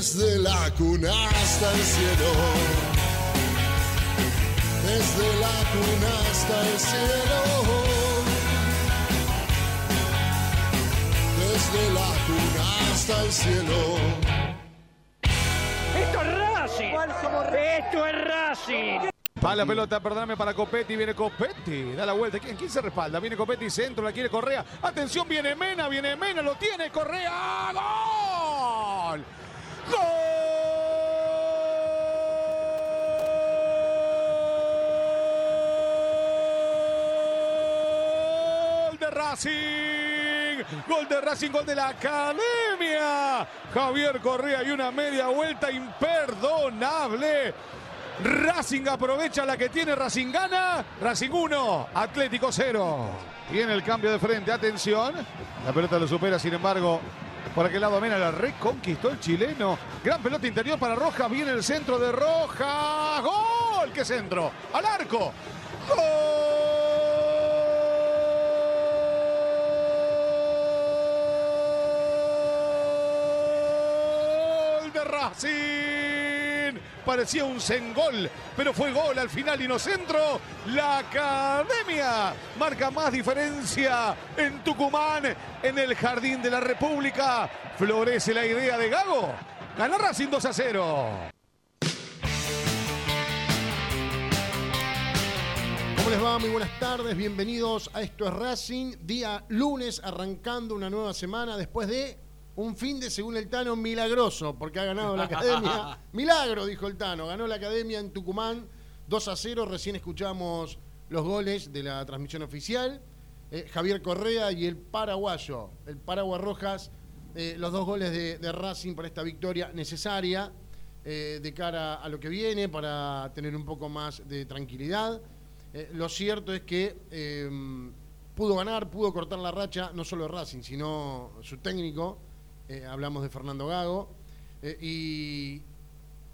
Desde la cuna hasta el cielo. Desde la cuna hasta el cielo. Desde la cuna hasta el cielo. ¡Esto es Racing! ¡Esto es Racing! Va la pelota, perdóname, para Copetti. Viene Copetti. Da la vuelta. ¿Quién, quién se respalda? Viene Copetti, centro, la quiere Correa. Atención, viene Mena, viene Mena, lo tiene Correa. ¡Gol! ¡Gol de Racing! Gol de Racing, gol de la Academia. Javier Correa y una media vuelta imperdonable. Racing aprovecha la que tiene Racing gana. Racing 1, Atlético 0. Tiene el cambio de frente, atención. La pelota lo supera, sin embargo, por aquel lado Mena la reconquistó el chileno. Gran pelota interior para Roja, viene el centro de Roja. ¡Gol! ¡Qué centro! ¡Al arco! ¡Gol de Racing! Parecía un sengol, pero fue gol al final y no centro. La Academia marca más diferencia en Tucumán, en el Jardín de la República. Florece la idea de Gago. Gana Racing 2 a 0. ¿Cómo les va? Muy buenas tardes, bienvenidos a Esto es Racing, día lunes arrancando una nueva semana después de un fin de, según el Tano, milagroso, porque ha ganado la Academia. Milagro, dijo el Tano, ganó la Academia en Tucumán 2 a 0, recién escuchamos los goles de la transmisión oficial. Eh, Javier Correa y el paraguayo, el Paraguas Rojas, eh, los dos goles de, de Racing para esta victoria necesaria eh, de cara a lo que viene, para tener un poco más de tranquilidad. Lo cierto es que pudo ganar, pudo cortar la racha, no solo de Racing, sino su técnico. Eh, hablamos de Fernando Gago. eh, y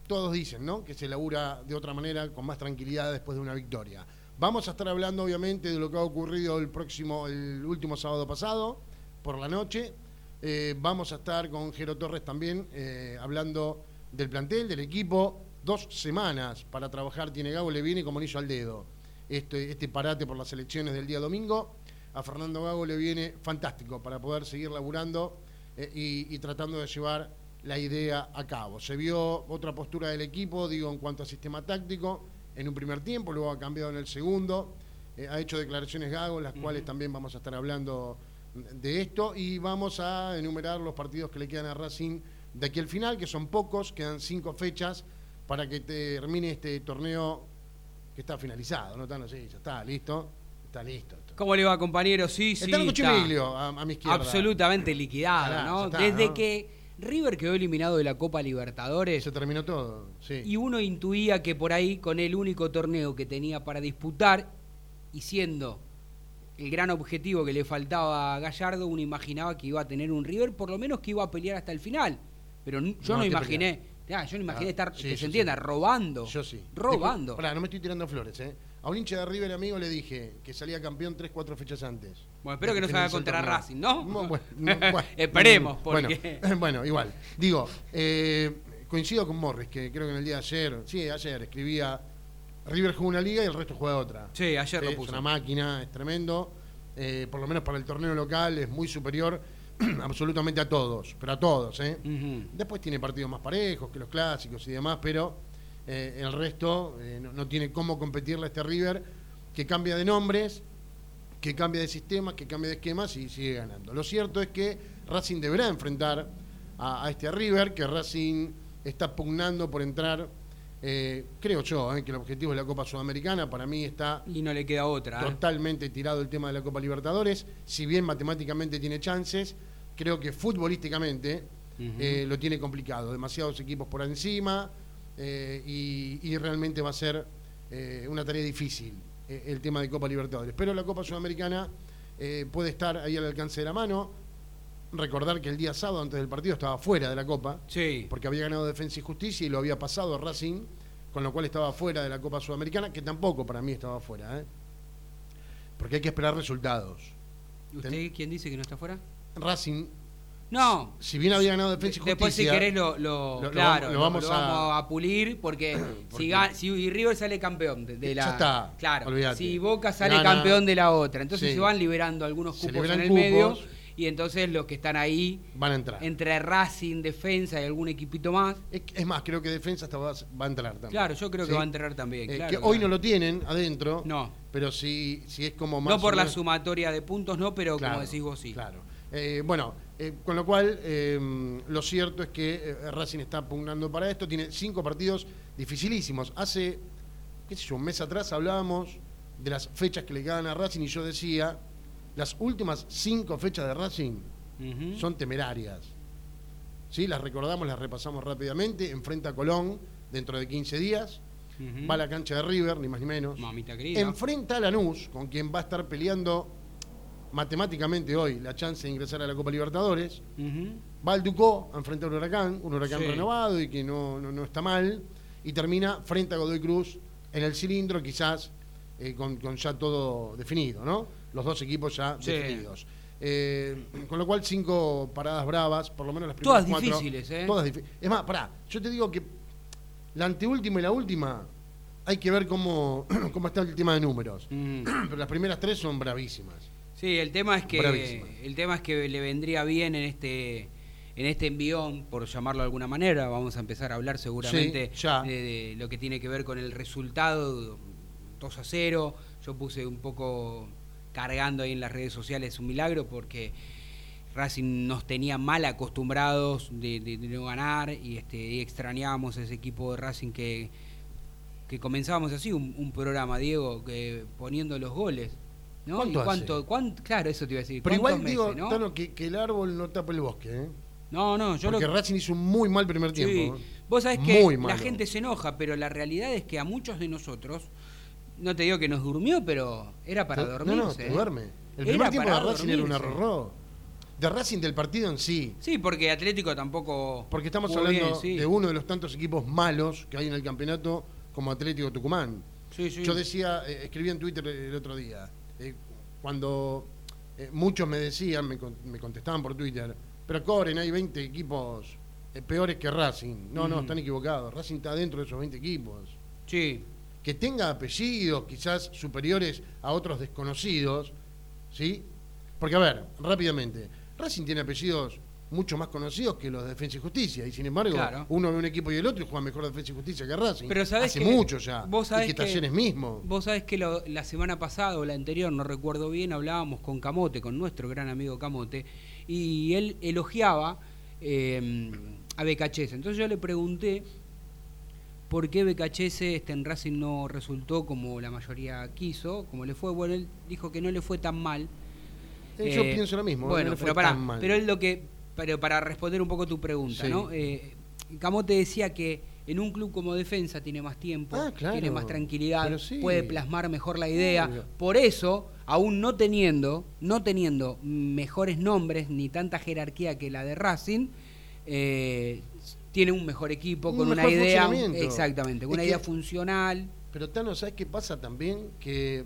todos dicen ¿no? que se labura de otra manera, con más tranquilidad después de una victoria. Vamos a estar hablando, obviamente, de lo que ha ocurrido el próximo, el último sábado pasado, por la noche. Eh, vamos a estar con Jero Torres también, hablando del plantel, del equipo. Dos semanas para trabajar tiene Gago, le viene como anillo al dedo este, este parate por las elecciones del día domingo. A Fernando Gago le viene fantástico para poder seguir laburando eh, y, y tratando de llevar la idea a cabo. Se vio otra postura del equipo, digo, en cuanto a sistema táctico, en un primer tiempo, luego ha cambiado en el segundo. Eh, ha hecho declaraciones Gago, las cuales también vamos a estar hablando de esto y vamos a enumerar los partidos que le quedan a Racing de aquí al final, que son pocos, quedan cinco fechas para que termine este torneo que está finalizado, ¿no? Tano? Sí, ya está, listo. Está listo. ¿Cómo le va, compañero? Sí, sí. Está en Chimiglio, a, a, mi izquierda. Absolutamente liquidado, ¿no? está, Desde ¿no? que River quedó eliminado de la Copa Libertadores Se terminó todo, sí. y uno intuía que por ahí, con el único torneo que tenía para disputar y siendo el gran objetivo que le faltaba a Gallardo, uno imaginaba que iba a tener un River, por lo menos que iba a pelear hasta el final. Pero yo No, imaginé, ah, yo no imaginé Ah, estar, sí, que se sí. entienda, robando. Yo sí. Robando. Pará, no me estoy tirando flores, ¿eh? A un hincha de River amigo le dije que salía campeón 3, 4 fechas antes. Bueno, espero que no se haga contra. Racing, ¿no? Bueno, no, bueno. Esperemos, porque- Bueno, igual. Digo, eh, coincido con Morris, que creo que en el día de ayer, sí, ayer escribía, River juega una liga y el resto juega otra. Sí, ayer lo Es puso. una máquina, es tremendo. Eh, por lo menos para el torneo local es muy superior absolutamente a todos, pero a todos, ¿eh? Después tiene partidos más parejos que los clásicos y demás, pero eh, el resto eh, no, no tiene cómo competirle a este River que cambia de nombres, que cambia de sistemas, que cambia de esquemas y sigue ganando. Lo cierto es que Racing deberá enfrentar a, a este River, que Racing está pugnando por entrar, eh, creo yo, eh, que el objetivo es la Copa Sudamericana, para mí está Y no le queda otra. totalmente tirado el tema de la Copa Libertadores. Si bien matemáticamente tiene chances, creo que futbolísticamente lo tiene complicado. Demasiados equipos por encima eh, y, y realmente va a ser eh, una tarea difícil eh, el tema de Copa Libertadores. Pero la Copa Sudamericana puede estar ahí al alcance de la mano. Recordar que el día sábado, antes del partido, estaba fuera de la Copa Sí. porque había ganado Defensa y Justicia y lo había pasado a Racing, con lo cual estaba fuera de la Copa Sudamericana, que tampoco para mí estaba fuera, porque hay que esperar resultados. ¿Usted quién dice que no está fuera? Racing, No. si bien había ganado Defensa y Justicia, Después, si querés, lo, lo- lo- lo claro, vamos- lo a- pulir porque, si, si River sale campeón de, de Ya la. está, Claro. Si Boca sale Gana- campeón de la otra. Entonces Sí. se van liberando algunos cupos en el cupos. medio. Y entonces los que están ahí, van a entrar. entre Racing, Defensa y algún equipito más. Es, es más, creo que Defensa hasta va, a- va a entrar también. Claro, yo creo que va a entrar también. Eh, claro, que claro. hoy no lo tienen adentro, No. pero sí, sí es como más... No por la sumatoria de puntos, no, pero como decís vos, sí. Claro. Eh, bueno, eh, con lo cual, eh, lo cierto es que eh, Racing está pugnando para esto. Tiene cinco partidos dificilísimos. Hace, qué sé yo, un mes atrás hablábamos de las fechas que le quedan a Racing y yo decía, las últimas cinco fechas de Racing son temerarias. ¿Sí? Las recordamos, las repasamos rápidamente. Enfrenta a Colón dentro de 15 días. Va a la cancha de River, ni más ni menos. Mamita querida. Enfrenta a Lanús, con quien va a estar peleando matemáticamente hoy la chance de ingresar a la Copa Libertadores. Ujú. Va al Ducó a enfrentar a un huracán, un huracán Sí. renovado y que no, no, no está mal. Y termina frente a Godoy Cruz en el cilindro, quizás eh, con, con ya todo definido, ¿no? Los dos equipos ya Sí. definidos. Eh, con lo cual, cinco paradas bravas, por lo menos las primeras Todas cuatro. difíciles, ¿eh? Todas difí- Es más, pará, yo te digo que la anteúltima y la última hay que ver cómo, cómo está el tema de números. Ujú. Pero las primeras tres son bravísimas. Sí, el tema es que Bravísima. el tema es que le vendría bien en este en este envión, por llamarlo de alguna manera, vamos a empezar a hablar seguramente Sí, de, de lo que tiene que ver con el resultado 2 a 0. Yo puse un poco cargando ahí en las redes sociales un milagro porque Racing nos tenía mal acostumbrados de, de- de no ganar y este y extrañábamos ese equipo de Racing que que comenzábamos así un, un programa, Diego, que poniendo los goles. ¿No? ¿Cuánto ¿Y cuánto, cuánto- claro, eso te iba a decir. Pero ¿cuántos igual digo, no? Tano, que, que el árbol no tapa el bosque, ¿eh? no, no, yo Porque lo Racing hizo un muy mal primer Sí, tiempo. ¿eh? vos sabés que Muy la malo. gente se enoja, pero la realidad es que a muchos de nosotros, no te digo que nos durmió, pero era para dormirse. No, no, te ¿eh? duerme. El Era primer tiempo de Racing era un error. De Racing del partido en sí. Sí, porque Atlético tampoco. Porque estamos hablando bien, sí. de uno de los tantos equipos malos que hay en el campeonato como Atlético Tucumán. Sí, sí. Yo decía, eh, escribí en Twitter el otro día, eh, cuando eh, muchos me decían, me, con- me contestaban por Twitter, pero Coren, hay 20 equipos eh, peores que Racing. No, no, Ujú. están equivocados. Racing está dentro de esos 20 equipos. Sí, Que tenga apellidos quizás superiores a otros desconocidos, ¿sí? Porque, a ver, rápidamente, Racing tiene apellidos mucho más conocidos que los de Defensa y Justicia, y sin embargo, Claro. uno ve un equipo y el otro y juega mejor Defensa y Justicia que Racing. Pero sabés Hace que- mucho ya. vos sabés y que, Talleres mismo. Vos sabés que lo- la semana pasada o la anterior, no recuerdo bien, hablábamos con Camote, con nuestro gran amigo Camote, y él elogiaba eh, a Becachese. Entonces yo le pregunté por qué BKHS este, en Racing no resultó como la mayoría quiso, como le fue. Bueno, él dijo que no le fue tan mal. Eh, yo pienso lo mismo. Bueno, no le fue pero, para, tan mal. pero es lo que. Pero para responder un poco tu pregunta, Sí. ¿no? Eh, Camote decía que en un club como defensa tiene más tiempo, Ah, claro. tiene más tranquilidad, sí. puede plasmar mejor la idea. Por eso, aún no teniendo, no teniendo mejores nombres ni tanta jerarquía que la de Racing, eh, tiene un mejor equipo Un con una mejor idea. Exactamente, Es una que- idea funcional. Pero Tano, ¿sabes qué pasa también? Que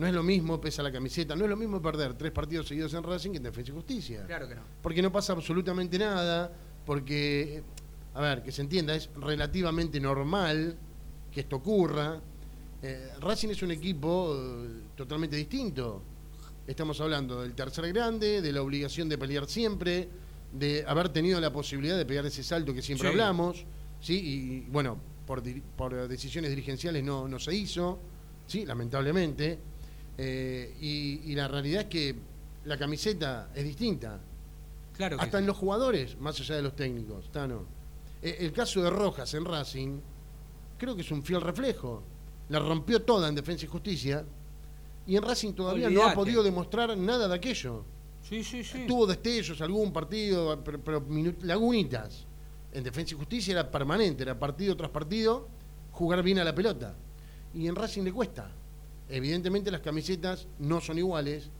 no es lo mismo, pesa la camiseta, no es lo mismo perder tres partidos seguidos en Racing que en Defensa y Justicia. Claro que no. Porque no pasa absolutamente nada, porque, a ver, que se entienda, es relativamente normal que esto ocurra. Eh, Racing es un equipo eh, totalmente distinto. Estamos hablando del tercer grande, de la obligación de pelear siempre, de haber tenido la posibilidad de pegar ese salto que siempre Sí. hablamos, ¿sí? Y bueno, por, por decisiones dirigenciales no, no se hizo, ¿sí? Lamentablemente. Eh, y, y la realidad es que la camiseta es distinta. Claro que Hasta sí. en los jugadores, más allá de los técnicos, Tano. Eh, el caso de Rojas en Racing, creo que es un fiel reflejo. La rompió toda en Defensa y Justicia. Y en Racing todavía no ha podido demostrar nada de aquello. Sí, sí, sí. Tuvo destellos, algún partido, pero, lagunitas. En Defensa y Justicia era permanente, era partido tras partido, jugar bien a la pelota. Y en Racing le cuesta. Evidentemente las camisetas no son iguales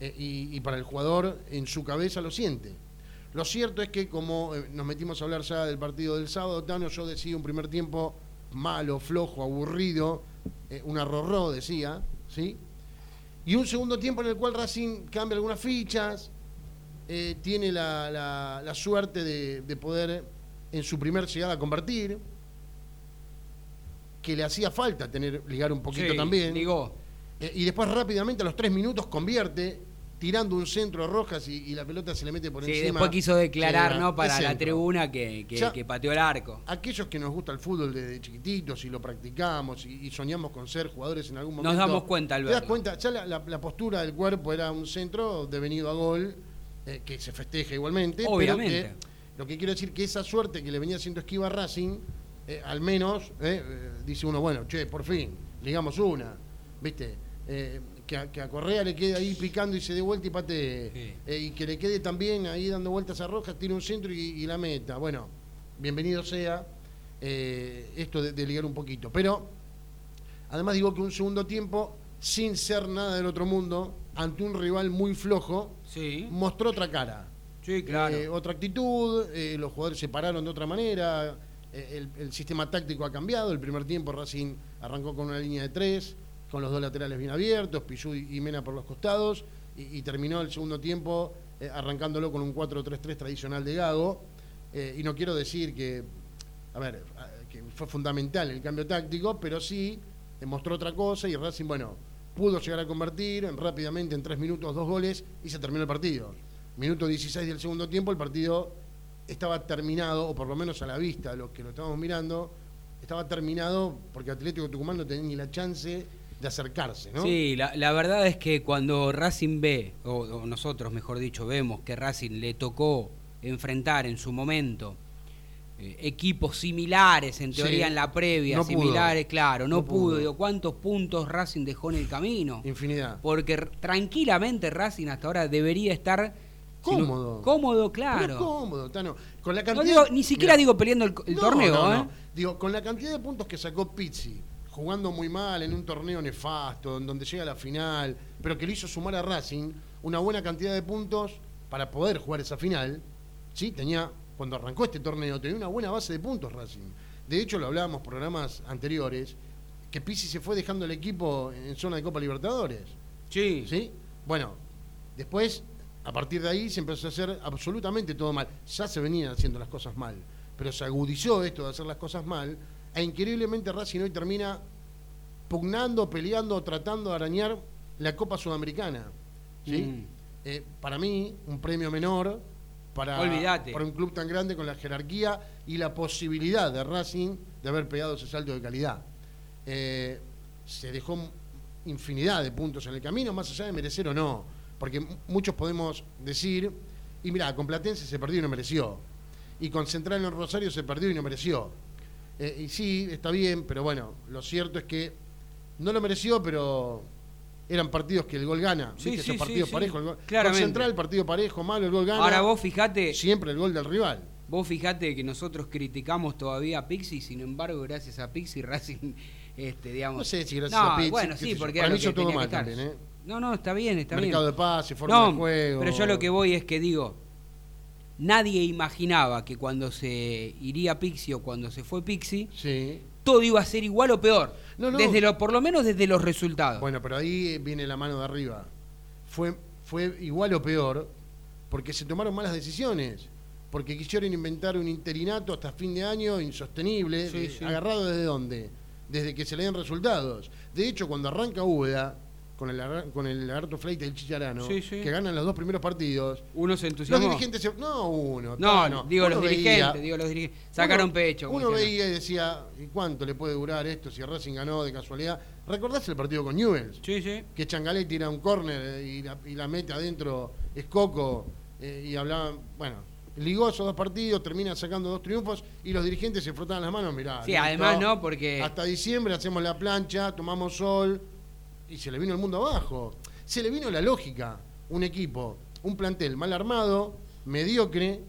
eh, y, para el jugador en su cabeza lo siente. Lo cierto es que como eh, nos metimos a hablar ya del partido del sábado, Tano, yo decía un primer tiempo malo, flojo, aburrido, eh, un arrorró, decía, ¿sí? Y un segundo tiempo en el cual Racing cambia algunas fichas, eh, tiene la, suerte de poder en su primer llegada convertir, que le hacía falta tener ligar un poquito Sí, también. ligó. Eh, y después rápidamente a los tres minutos convierte, tirando un centro a Rojas y, y la pelota se le mete por Sí, encima. después quiso declarar, ¿no? Para la tribuna que, que, Ya- que pateó el arco. Aquellos que nos gusta el fútbol desde chiquititos y lo practicamos y, y soñamos con ser jugadores en algún Nos momento. damos cuenta al Te das cuenta, ya la, la- la postura del cuerpo era un centro devenido a gol, eh, que se festeja igualmente. Obviamente. Pero que, lo que quiero decir que esa suerte que le venía haciendo esquiva a Racing, eh, al menos, eh, eh, dice uno, bueno, che, por fin, ligamos una, ¿viste? Eh, que, a, que a Correa le quede ahí picando y se dé vuelta y patee. Sí. Y que le quede también ahí dando vueltas a Rojas, tire un centro y, y la meta. Bueno, bienvenido sea esto de, de ligar un poquito. Pero, además digo que un segundo tiempo, sin ser nada del otro mundo, ante un rival muy flojo, Sí, mostró otra cara. sí, claro. Otra actitud, los jugadores se pararon de otra manera, el, el sistema táctico ha cambiado, el primer tiempo Racing arrancó con una línea de tres, con los dos laterales bien abiertos, Pichu y Mena por los costados, y, terminó el segundo tiempo eh, arrancándolo con un 4-3-3 tradicional de Gago, Eh, y no quiero decir que, a ver, que fue fundamental el cambio táctico, pero sí demostró otra cosa y Racing, bueno, pudo llegar a convertir rápidamente en tres minutos dos goles y se terminó el partido. Minuto 16 del segundo tiempo, el partido estaba terminado, o por lo menos a la vista de los que lo estábamos mirando, estaba terminado porque Atlético Tucumán no tenía ni la chance de acercarse, ¿no? Sí, la, la verdad es que cuando Racing ve, o, o nosotros mejor dicho, vemos que Racing le tocó enfrentar en su momento eh, equipos similares, en Sí. teoría en la previa, No pudo. similares, claro, no, No pudo. Digo, ¿cuántos puntos Racing dejó en el camino? Infinidad. Porque tranquilamente Racing hasta ahora debería estar Cómodo. cómodo, Pero claro. cómodo, Tano. Con la No cantidad digo, ni siquiera Mirá, digo peleando el, el No, torneo, no, ¿eh? Digo, con la cantidad de puntos que sacó Pizzi, jugando muy mal en un torneo nefasto, en donde llega a la final, pero que le hizo sumar a Racing una buena cantidad de puntos para poder jugar esa final, ¿sí? Tenía, cuando arrancó este torneo, tenía una buena base de puntos Racing. De hecho, lo hablábamos programas anteriores, que Pizzi se fue dejando el equipo en zona de Copa Libertadores. Sí. ¿Sí? Bueno, después, a partir de ahí, se empezó a hacer absolutamente todo mal. Ya se venían haciendo las cosas mal, pero se agudizó esto de hacer las cosas mal, e increíblemente Racing hoy termina pugnando, peleando, tratando de arañar la Copa Sudamericana. ¿sí? Mm. Eh, para mí, un premio menor para, un club tan grande con la jerarquía y la posibilidad de Racing de haber pegado ese salto de calidad. Eh, se dejó infinidad de puntos en el camino, más allá de merecer o no, porque muchos podemos decir, y mira, con Platense se perdió y no mereció, y con Central en Rosario se perdió y no mereció. Eh, y sí, está bien, pero bueno, lo cierto es que no lo mereció, pero eran partidos que el gol gana. Sí, ¿Viste? sí, Esos partidos sí, parejos. el gol-. Con Central, partido parejo, malo, el gol gana. Ahora vos fijate, Siempre el gol del rival. vos fijate que nosotros criticamos todavía a Pixi, sin embargo, gracias a Pixi Racing, este, digamos. No sé si gracias No, a Pizzi, Bueno, sí, porque era mí lo hizo que todo tenía mal que estar. también, ¿eh? No, no, está bien, está bien. Mercado de pase, forma No, de juego. pero yo lo que voy es que digo, nadie imaginaba que cuando se iría Pixi o cuando se fue Pixi, Sí. todo iba a ser igual o peor. No, no. Desde lo, por lo menos desde los resultados. Bueno, pero ahí viene la mano de arriba. Fue, fue igual o peor porque se tomaron malas decisiones. Porque quisieron inventar un interinato hasta fin de año insostenible. Sí, de- sí. ¿Agarrado desde dónde? Desde que se le den resultados. De hecho, cuando arranca Úbeda, con el, con el Lagarto Fleita y el Chicharano, Sí, sí. que ganan los dos primeros partidos, Uno se los entusiasmó. dirigentes se- No, uno. No, Tano. digo Uno los veía- dirigentes, digo los dirigentes. Sacaron uno- pecho. Uno veía y decía, ¿y cuánto le puede durar esto si Racing ganó de casualidad? ¿Recordás el partido con Newell's? Sí, sí. que Changalé tira un córner y la, y la mete adentro Escoco eh, y hablaban, bueno, ligó esos dos partidos, termina sacando dos triunfos y los dirigentes se frotaban las manos, mirá. Sí, listo, además no, porque Hasta diciembre hacemos la plancha, tomamos sol y se le vino el mundo abajo. Se le vino la lógica, un equipo, un plantel mal armado, mediocre,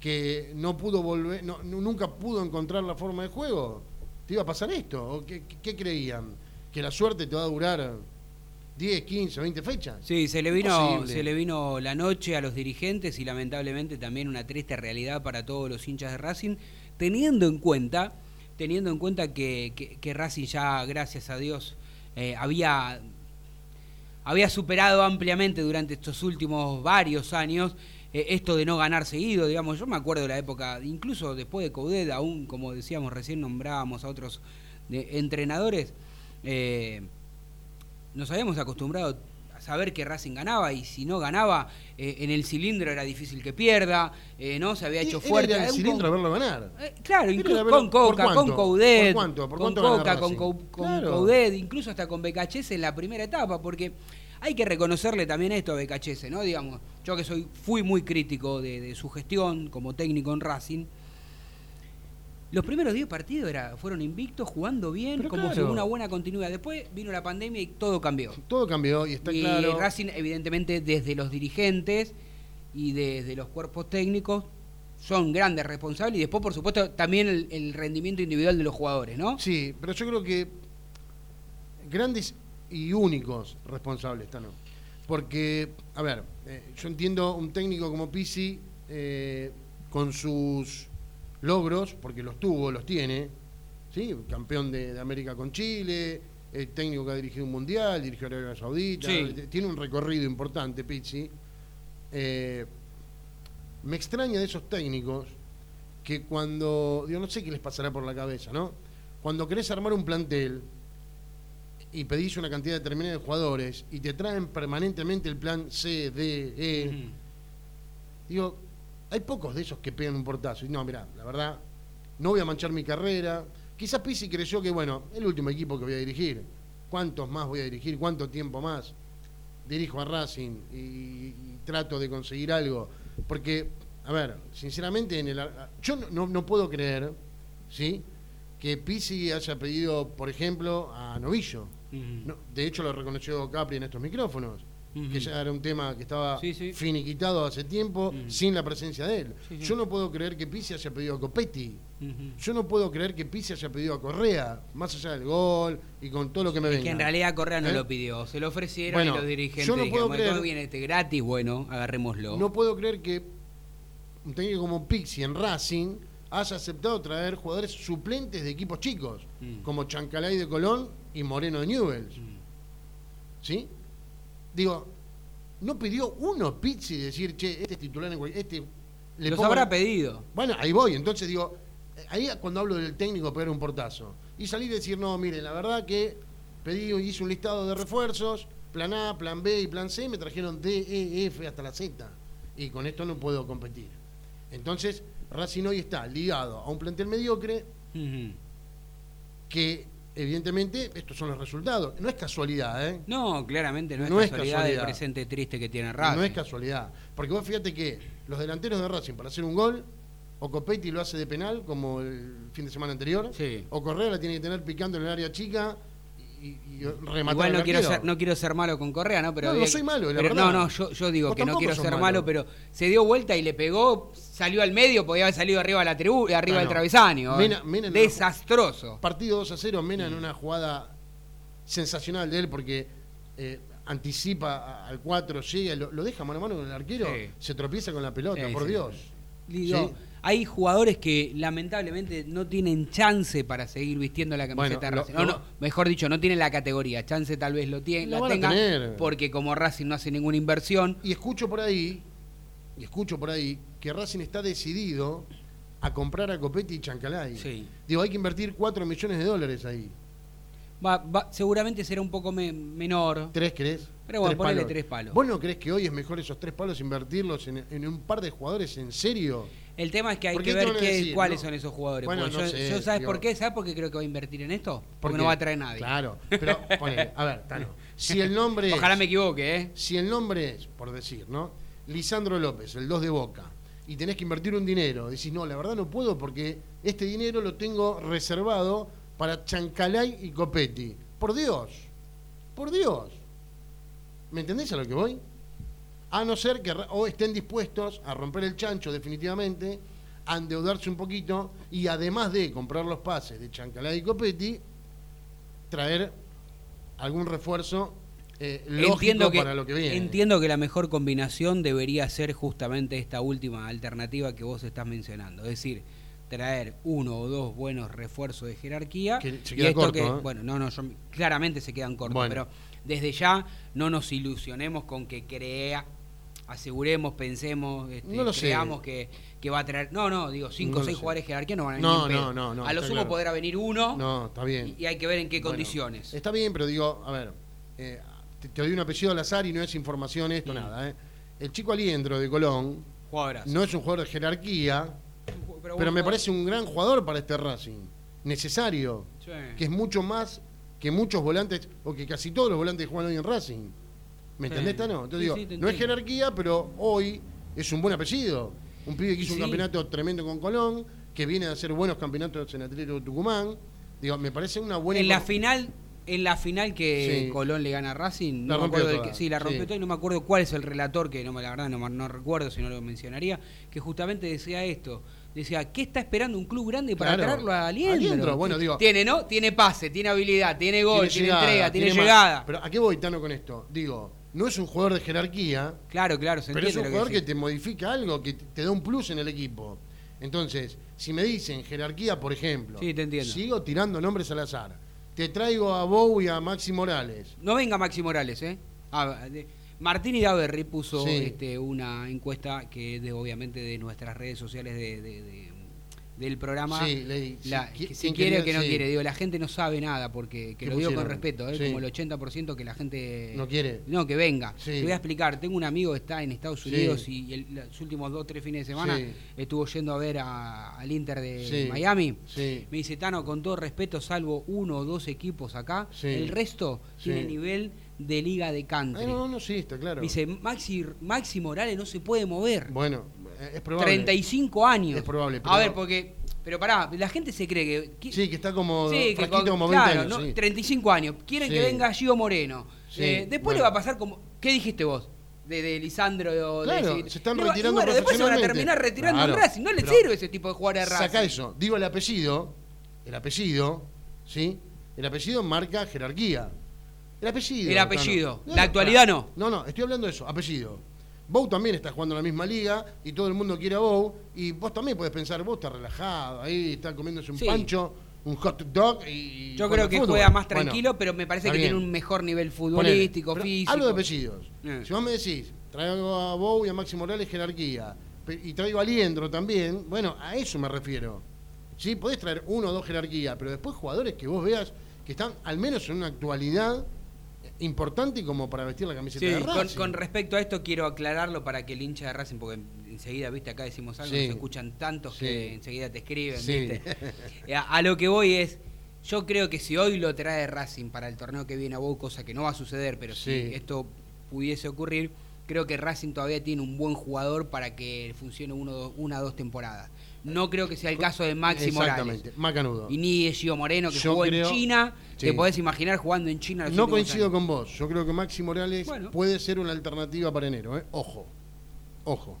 que no pudo volver, no- nunca pudo encontrar la forma de juego. ¿Te iba a pasar esto? ¿O qué, creían? ¿Que la suerte te va a durar 10, 15, 20 fechas? Sí, se le vino, se le vino la noche a los dirigentes y lamentablemente también una triste realidad para todos los hinchas de Racing, teniendo en cuenta, teniendo en cuenta que, que- que Racing ya, gracias a Dios, eh, había, había superado ampliamente durante estos últimos varios años eh, esto de no ganar seguido, digamos, yo me acuerdo de la época, incluso después de Coudet, aún como decíamos recién nombrábamos a otros entrenadores, eh, nos habíamos acostumbrado saber que Racing ganaba y si no ganaba eh, en el cilindro era difícil que pierda, eh, no se había hecho fuerte. al Era un cilindro a verlo ganar. eh, claro, incluso con ¿por Coca, con? Coudet, ¿Por cuánto? ¿Por con cuánto Coca, con, con Claro. Coudet, incluso hasta con Becachese en la primera etapa, porque hay que reconocerle también esto a Becachese, ¿no? Digamos, yo que soy fui muy crítico de, de su gestión como técnico en Racing. Los primeros 10 partidos era, fueron invictos, jugando bien, Pero como claro. una buena continuidad. Después vino la pandemia y todo cambió. Todo cambió y está y claro. Racing, evidentemente, desde los dirigentes y desde los cuerpos técnicos, son grandes responsables. Y después, por supuesto, también el, el rendimiento individual de los jugadores, ¿no? Sí, pero yo creo que grandes y únicos responsables, Tano. Porque, a ver, eh, yo entiendo un técnico como Pisi eh, con sus logros, porque los tuvo, los tiene, ¿sí? Campeón de, de América con Chile, eh, técnico que ha dirigido un mundial, dirigió a Arabia Saudita, Sí. eh, tiene un recorrido importante, Pizzi. Eh, me extraña de esos técnicos que cuando, yo no sé qué les pasará por la cabeza, ¿no? Cuando querés armar un plantel y pedís una cantidad determinada de jugadores y te traen permanentemente el plan C, D, E, digo, hay pocos de esos que pegan un portazo. Y no, mira, la verdad, no voy a manchar mi carrera. Quizás Pizzi creyó que, bueno, el último equipo que voy a dirigir. ¿Cuántos más voy a dirigir? ¿Cuánto tiempo más? Dirijo a Racing y, y trato de conseguir algo. Porque, a ver, sinceramente, en el, yo no, no- no puedo creer, ¿sí? Que Pizzi haya pedido, por ejemplo, a Novillo. No, de hecho, lo reconoció Capri en estos micrófonos. Que ya era un tema que estaba Sí, sí. finiquitado hace tiempo sin la presencia de él. Sí. Yo no puedo creer que Pizzi haya pedido a Copetti. Yo no puedo creer que Pizzi haya pedido a Correa, más allá del gol y con todo lo que me Es venga. que en realidad Correa no ¿Eh? lo pidió, se lo ofrecieron Bueno, y los dirigentes yo no puedo dijeron, creer- "Bueno, viene este gratis, bueno, agarrémoslo. No puedo creer que un técnico como Pixi en Racing haya aceptado traer jugadores suplentes de equipos chicos, Mm. como Chancalay de Colón y Moreno de Newells. Mm. ¿Sí? Digo, no pidió uno Pizzi decir, che, este es titular en este le Los pongo- habrá pedido. Bueno, ahí voy, entonces digo, eh, ahí cuando hablo del técnico pegar un portazo. Y salir y decir, no, mire, la verdad que pedí, hice un listado de refuerzos, plan A, plan B y plan C, me trajeron D, E, F hasta la Z. Y con esto no puedo competir. Entonces, Racing hoy está ligado a un plantel mediocre que, evidentemente, estos son los resultados. No es casualidad, ¿eh? No, claramente no es No es casualidad, casualidad. del presente triste que tiene Racing. No es casualidad. Porque vos fíjate que los delanteros de Racing, para hacer un gol, o Copetti lo hace de penal, como el fin de semana anterior, Sí. o Correa la tiene que tener picando en el área chica y, y rematar Igual al no quiero, ser, no quiero ser malo con Correa, ¿no? Pero No, no soy malo, la pero verdad. No, no, yo, yo digo Vos que no quiero ser malo. malo, pero se dio vuelta y le pegó, salió al medio, podía haber salido arriba de la tribu, arriba Ah, del no. travesaño. Mena- Mena Desastroso. Partido 2 a 0, Mena en una jugada sensacional de él porque eh, anticipa a- al 4, llega, lo, lo deja mano a mano con el arquero, Sí. se tropieza con la pelota, Sí, por sí, Dios. Digo. Hay jugadores que lamentablemente no tienen chance para seguir vistiendo la camiseta Bueno, de Racing. No, lo- no, mejor dicho, no tienen la categoría. Chance tal vez lo tiene, la a tenga porque como Racing no hace ninguna inversión. Y escucho por ahí, y escucho por ahí, que Racing está decidido a comprar a Copetti y Chancalay. Sí. Digo, hay que invertir 4 millones de dólares ahí. Va, va- seguramente será un poco me- menor. ¿Tres crees? Pero bueno, ponele tres palos. ¿Vos no crees que hoy es mejor esos tres palos invertirlos en, en un par de jugadores en serio? El tema es que hay ¿Por que ver qué- decir, cuáles no? son esos jugadores. Bueno, no yo, sé, yo ¿sabes digo- por qué? ¿Sabes por qué creo que va a invertir en esto? Porque Porque no va a traer nadie. Claro, pero ponele, a ver, Tano, si el nombre es- Ojalá me equivoque, ¿eh? Si el nombre es, por decir, ¿no? Lisandro López, el 2 de Boca, y tenés que invertir un dinero, decís, no, la verdad no puedo porque este dinero lo tengo reservado para Chancalay y Copetti. Por Dios, por Dios. ¿Me entendés a lo que voy? A no ser que o estén dispuestos a romper el chancho definitivamente, a endeudarse un poquito y además de comprar los pases de Chancalay y Copetti, traer algún refuerzo eh, lógico entiendo que, para lo que viene. entiendo que la mejor combinación debería ser justamente esta última alternativa que vos estás mencionando. Es decir, traer uno o dos buenos refuerzos de jerarquía. Que se y esto corto, que, ¿eh? bueno, no, no, yo- claramente se quedan cortos, Bueno. pero desde ya no nos ilusionemos con que crea, aseguremos, pensemos, este, No creamos que, que va a traer. No, no, digo, cinco o seis jugadores de jerarquía no van a venir. No, no, no, no, A lo sumo claro. podrá venir uno No, está bien. y, y hay que ver en qué Bueno, condiciones. Está bien, pero digo, a ver, eh, te, te doy un apellido al azar y no es información esto, Mm. nada. ¿eh? El chico Aliendro de Colón Jugadoras. no es un jugador de jerarquía, pero me parece un gran jugador para este Racing. Necesario. Sí. Que es mucho más que muchos volantes, o que casi todos los volantes juegan hoy en Racing. ¿Me Sí. entendés, Tano? Entonces Sí, digo, no es jerarquía, pero hoy es un buen apellido. Un pibe que hizo un campeonato tremendo con Colón, que viene a hacer buenos campeonatos en Atlético de Tucumán. Digo, me parece una buena... en la final en la final que Sí. Colón le gana a Racing La no me acuerdo que- sí la rompió sí. todo y no me acuerdo cuál es el relator que no me la verdad no, no recuerdo si no lo mencionaría que justamente decía esto decía ¿qué está esperando un club grande para Claro. traerlo a Aliendro? Aliendro, bueno, digo- tiene no tiene pase tiene habilidad tiene gol tiene, llegada, entrega tiene, llegada Pero ¿a qué voy, Tano, con esto? Digo, no es un jugador de jerarquía, claro claro se pero es un jugador que, te modifica algo, que te da un plus en el equipo. Entonces, si me dicen jerarquía, por ejemplo, Sí, te entiendo. sigo tirando nombres al azar. Te traigo a Bow y a Maxi Morales. no venga Maxi Morales eh Ah, de- Martín Idaverri puso Sí. este, una encuesta que es de obviamente de nuestras redes sociales de- del programa Sí. Sí, La- que si quiere o que no sí. quiere. Digo, la gente no sabe nada, porque que ¿Qué lo digo con respeto, ¿eh? Sí. como el 80% que la gente... No quiere. No, que venga. Te voy a explicar. Tengo un amigo que está en Estados. Unidos y el- los últimos dos o tres fines de semana estuvo yendo a ver a- al Inter de. Miami. Me dice, Tano, con todo respeto, salvo uno o dos equipos acá, el resto tiene nivel de liga de country. Ah, no, no, sí, está claro. Me dice, Maxi, Maxi Morales no se puede mover. Bueno, es probable. 35 años. Es probable, pero- A ver, porque... Pero pará, la gente se cree que... que- Sí, que está como Sí, que como 20 claro, años. ¿no? sí. 35 años. Quieren Sí. que venga Gio Moreno. Sí, Eh, después bueno. le va a pasar como. ¿Qué dijiste vos? De, de Lisandro. Claro, de- se están y retirando bueno, después se van a terminar retirando Claro, en Racing. No le sirve ese tipo de jugadores de Racing. Saca eso. Digo el apellido. El apellido, ¿sí? El apellido marca jerarquía. El apellido. El apellido. La actualidad no. No, no, estoy hablando de eso, apellido. Bow también está jugando en la misma liga y todo el mundo quiere a Bow. Y vos también podés pensar, vos estás relajado, ahí está comiéndose un Sí. pancho, un hot dog y. Yo creo que fútbol. juega más Bueno, tranquilo, pero me parece está que bien. tiene un mejor nivel futbolístico, pero físico. Hablo de apellidos. Eh. Si vos me decís, traigo a Bow y a Maxi Morales jerarquía, y traigo a Liendro también, bueno, a eso me refiero. Sí, podés traer uno o dos jerarquía, pero después jugadores que vos veas que están al menos en una actualidad importante como para vestir la camiseta Sí, de con, Racing. con respecto a esto quiero aclararlo para que el hincha de Racing, porque enseguida, viste, acá decimos algo, Sí. nos escuchan tantos Sí. que enseguida te escriben, viste. Eh, a, a lo que voy es, yo creo que si hoy lo trae Racing para el torneo que viene a Bow, cosa que no va a suceder, pero si esto pudiese ocurrir, creo que Racing todavía tiene un buen jugador para que funcione uno, dos- una o dos temporadas. No creo que sea el caso de Maxi Morales. Exactamente, Macanudo. Y ni de Gio Moreno, que Yo jugó creo- en China. Sí. Te podés imaginar jugando en China. No coincido años. con vos. Yo creo que Maxi Morales Bueno. puede ser una alternativa para enero. ¿eh? Ojo, ojo.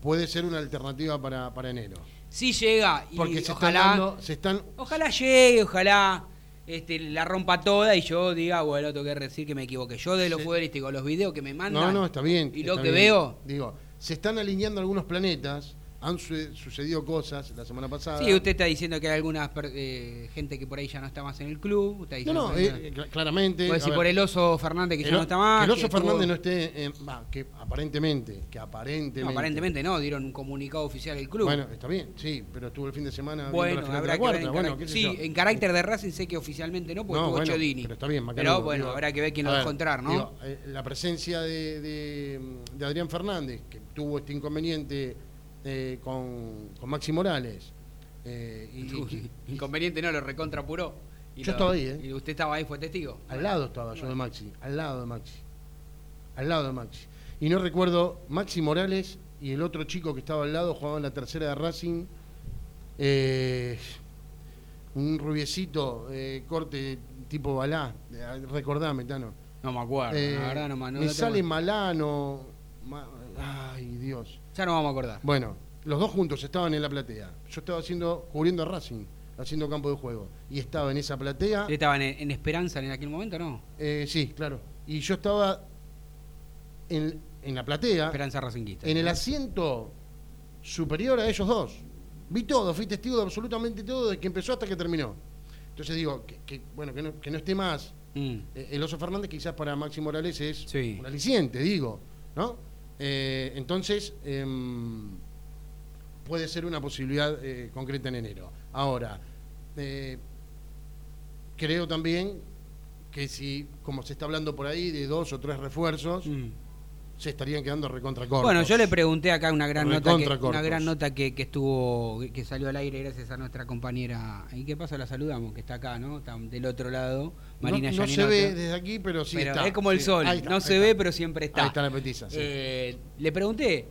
Puede ser una alternativa para, para enero. Sí llega y Porque se ojalá, están dando, se están ojalá llegue, ojalá este, la rompa toda y yo diga, bueno, tengo que decir que me equivoqué. Yo de lo futbolístico, los videos que me mandan. No, no, está bien. Y lo que bien. veo. Digo, se están alineando algunos planetas. Han su- sucedido cosas la semana pasada. Sí, usted está diciendo que hay alguna per- eh, gente que por ahí ya no está más en el club. Está No, diciendo no, eh, cl- claramente. Puede a decir por el oso Fernández que ya el no está más. Que el oso que estuvo- Fernández no esté. en- va, que aparentemente. Que aparentemente. No, aparentemente no, dieron un comunicado oficial del club. Bueno, está bien, sí, pero estuvo el fin de semana. Bueno, la final de habrá la que ver en, bueno, qué sí, en carácter de Racing sé que oficialmente no, porque No, estuvo bueno, Chodini. Pero está bien, Pero bueno, digo, habrá que ver quién a lo ver, dejó entrar, ¿no? digo, eh, la presencia de, de- de Adrián Fernández, que tuvo este inconveniente eh, con, con Maxi Morales. eh, y- Inconveniente no, lo recontrapuró. Y Yo lo- estaba ahí, ¿eh? Y usted estaba ahí, fue testigo. al lado estaba yo de Maxi, al lado de Maxi. Al lado de Maxi. Y no recuerdo, Maxi Morales y el otro chico que estaba al lado jugaban la tercera de Racing. eh, un rubiecito, eh, corte tipo balá. Recordame, Tano. No me acuerdo, Eh, la verdad no, me- no me sale Malano. ma- ay, Dios. Ya no vamos a acordar. Bueno, los dos juntos estaban en la platea. Yo estaba haciendo, cubriendo a Racing, haciendo campo de juego. Y estaba en esa platea. ¿Ustedes estaban en, en Esperanza en aquel momento no? eh, sí, claro. Y yo estaba en, en la platea, Esperanza Racinguista. en el asiento superior a ellos dos. Vi todo, fui testigo de absolutamente todo, desde que empezó hasta que terminó. Entonces digo, que, que, bueno, que no, que no esté más Mm. eh, el Oso Fernández quizás para Maxi Morales es Sí. un aliciente, digo, ¿no? Eh, entonces, em, puede ser una posibilidad eh, concreta en enero. Ahora, eh, creo también que si, como se está hablando por ahí, de dos o tres refuerzos, Mm. Se estarían quedando recontra cortos. Bueno, yo le pregunté acá una gran nota, que, una gran nota que, que estuvo, que salió al aire gracias a nuestra compañera. ¿Y qué pasa? La saludamos, que está acá, ¿no? Está del otro lado, Marina no, no se ve desde aquí, pero sí Pero está. es como el sí. sol, está, no se está. ve, pero siempre está. Ahí está la petiza, sí. Eh, le pregunté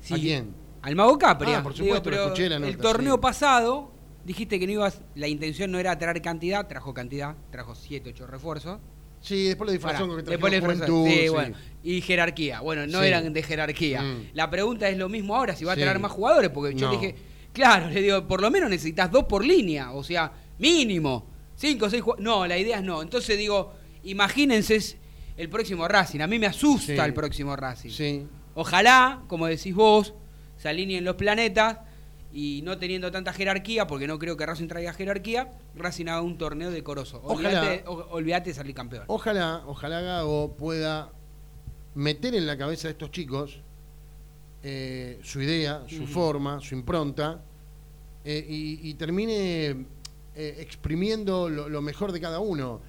si ¿A quién? Al Mago Capria. Ah, por supuesto, escuché la el nota, torneo sí. pasado dijiste que no ibas, la intención no era traer cantidad, trajo cantidad, trajo 7, 8 refuerzos. Sí, después la Pará, disfrazón que después Juventud, sí, sí. bueno. Y jerarquía. Bueno, no Sí. eran de jerarquía. Mm. La pregunta es lo mismo ahora, si va a traer más jugadores, porque yo No. dije, claro, le digo, por lo menos necesitas dos por línea, o sea, mínimo. Cinco o seis jugadores. No, la idea es no. Entonces digo, imagínense el próximo Racing. A mí me asusta el próximo Racing. Ojalá, como decís vos, se alineen los planetas y no teniendo tanta jerarquía, porque no creo que Racing traiga jerarquía, Racing haga un torneo decoroso. Ojalá. Olvídate, de salir campeón. Ojalá, ojalá Gago pueda meter en la cabeza de estos chicos eh, su idea, su forma, su impronta, eh, y, y termine eh, exprimiendo lo, lo mejor de cada uno.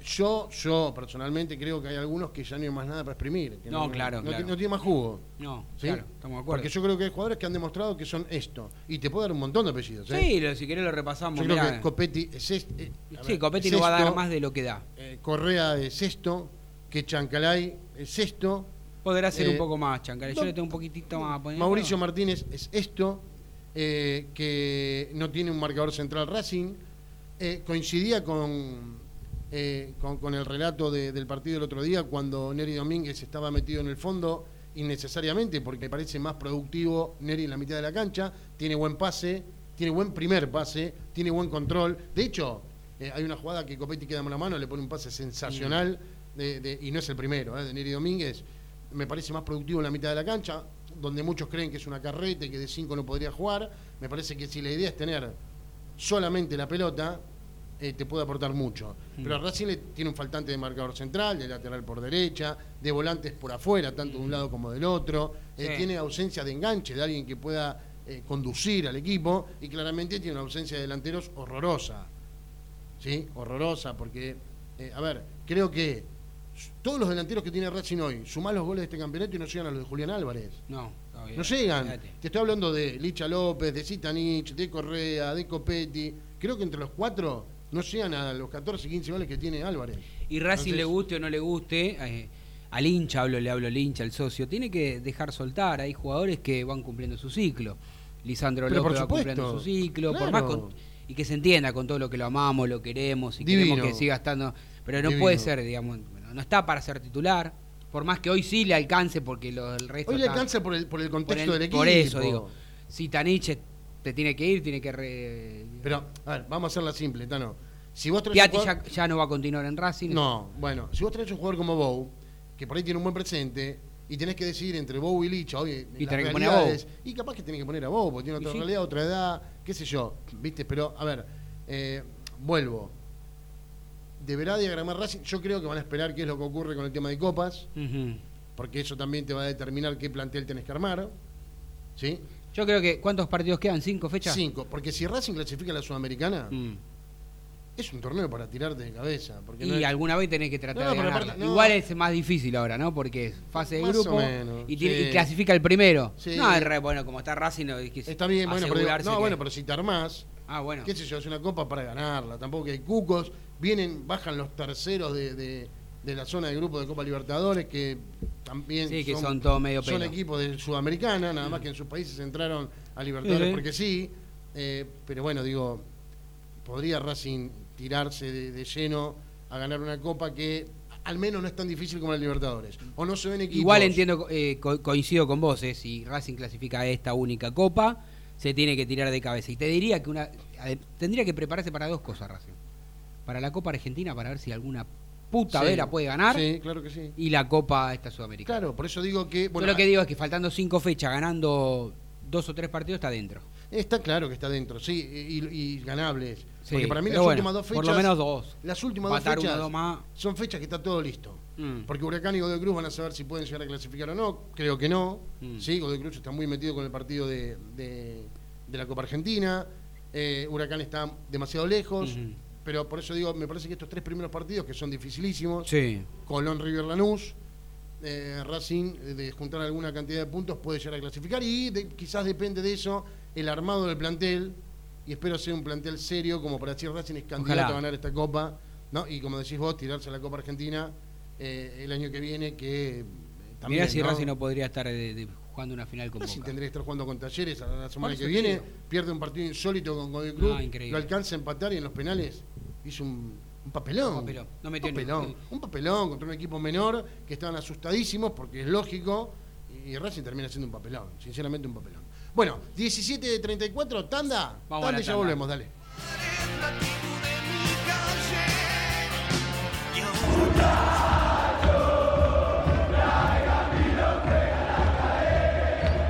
Yo, yo personalmente creo que hay algunos que ya no hay más nada para exprimir. que No, claro, no, claro. tiene- no tiene más jugo. No, ¿sí? claro, estamos de acuerdo. Porque yo creo que hay jugadores que han demostrado que son esto. Y te puedo dar un montón de apellidos. ¿eh? Sí, lo- si querés lo repasamos. Yo creo que Copetti es este. eh, sí, ver, Copetti es no va a dar más de lo que da. eh, Correa es esto, que Chancalay es esto, Podrá ser eh, un poco más, Chancale. Yo le tengo un poquitito más a poner. Mauricio Martínez es esto, eh, que no tiene un marcador central Racing. Eh, coincidía con, eh, con, el relato de- del partido del otro día cuando Neri Domínguez estaba metido en el fondo innecesariamente porque me parece más productivo Neri en la mitad de la cancha, tiene buen pase, tiene buen primer pase, tiene buen control. De hecho, eh, hay una jugada que Copetti queda con la mano, le pone un pase sensacional de- y no es el primero, eh, de Neri Domínguez. Me parece más productivo en la mitad de la cancha, donde muchos creen que es una carreta y que de cinco no podría jugar. Me parece que si la idea es tener solamente la pelota, eh, te puede aportar mucho. Pero a Racing le tiene un faltante de marcador central, de lateral por derecha, de volantes por afuera, tanto de un lado como del otro. Eh, Sí. Tiene ausencia de enganche, de alguien que pueda eh, conducir al equipo. Y claramente tiene una ausencia de delanteros horrorosa. ¿Sí? Horrorosa, porque, a ver, creo que todos los delanteros que tiene Racing hoy, sumás los goles de este campeonato y no llegan a los de Julián Álvarez. No, No llegan. Te estoy hablando de Licha López, de Zitanich, de Correa, de Copetti. Creo que entre los cuatro no llegan a los 14, 15 goles que tiene Álvarez. Y Racing Entonces- le guste o no le guste, eh, al hincha hablo, le hablo al hincha, al socio, tiene que dejar soltar. Hay jugadores que van cumpliendo su ciclo. Lisandro por López va cumpliendo su ciclo, por más con- y que se entienda con todo lo que lo amamos, lo queremos y Divino. queremos que siga estando, pero no Divino. puede ser, digamos, no, no está para ser titular, por más que hoy sí le alcance porque lo, el resto Hoy le está- alcanza por el, por el por, contexto el- del equipo. por eso digo, si Taniche te tiene que ir, tiene que re- Pero, a ver, vamos a hacerla simple, Tano. Si vos Piatti jugador- ya, ya no va a continuar en Racing. No, bueno, si vos traes un jugador como Bow, que por ahí tiene un buen presente, y tenés que decidir entre Bow y Licha, hoy en Y tenés que poner a y capaz que tenés que poner a Bow, porque tiene otra sí. realidad, otra edad, qué sé yo, ¿viste? Pero, a ver, eh, vuelvo. Deberá diagramar Racing, yo creo que van a esperar qué es lo que ocurre con el tema de copas, porque eso también te va a determinar qué plantel tenés que armar, ¿sí? Yo creo que ¿cuántos partidos quedan? ¿Cinco fechas? Cinco, porque si Racing clasifica a la Sudamericana, Mm. es un torneo para tirarte de cabeza. Porque no Y es- alguna vez tenés que tratar No, de ganarla. aparte- no. Igual es más difícil ahora, ¿no? Porque es fase de Más grupo o menos, y, sí. y clasifica el primero. Sí. No, es re, bueno, como está Racing, no, es que Está bien, bueno, pero, no, que- bueno, pero si te armás, Ah, bueno. qué sé yo, es una copa para ganarla. Tampoco que hay cucos, vienen, bajan los terceros de, de- de la zona de grupo de Copa Libertadores, que también Sí, que son todos medio son equipos de Sudamericana, nada más que en sus países entraron a Libertadores porque sí. eh, pero bueno, digo, podría Racing tirarse de, de lleno a ganar una copa que al menos no es tan difícil como la Libertadores. O no se ven equipos. Igual entiendo, eh, co- coincido con vos, eh, si Racing clasifica esta única copa, se tiene que tirar de cabeza. Y te diría que una ade- tendría que prepararse para dos cosas, Racing. Para la Copa Argentina, para ver si alguna puta Sí. vez la puede ganar, Sí, claro que sí. y la Copa esta Sudamericana. Claro, por eso digo que. Yo lo que digo es que faltando cinco fechas, ganando dos o tres partidos, está dentro. Está claro que está dentro, sí, y, y ganables. Sí, Porque para mí las bueno, últimas dos fechas. por lo menos dos. Las últimas dos fechas dos más. son fechas que está todo listo. Mm. Porque Huracán y Godoy Cruz van a saber si pueden llegar a clasificar o no. Creo que no. Mm. Sí, Godoy Cruz está muy metido con el partido de, de- de la Copa Argentina. Eh, Huracán está demasiado lejos. Ujú. Pero por eso digo, me parece que estos tres primeros partidos, que son dificilísimos, Sí. Colón River Lanús, eh, Racing eh, de juntar alguna cantidad de puntos puede llegar a clasificar y de- quizás depende de eso el armado del plantel y espero sea un plantel serio como para decir Racing es candidato Ojalá. a ganar esta copa ¿no? y como decís vos tirarse a la Copa Argentina eh, el año que viene que eh, también Mirá si ¿no? Racing no podría estar de- de- jugando una final con Racing Boca. tendría que estar jugando con Talleres a la semana que viene digo. pierde un partido insólito con Godoy Cruz No, increíble. lo alcanza a empatar y en los penales hizo un, un papelón Un papelón. No metió ni- papelón, un papelón contra un equipo menor que estaban asustadísimos porque es lógico y Racing termina siendo un papelón, sinceramente un papelón. Bueno, 17 de 34, tanda, Vamos tanda y ya volvemos, dale.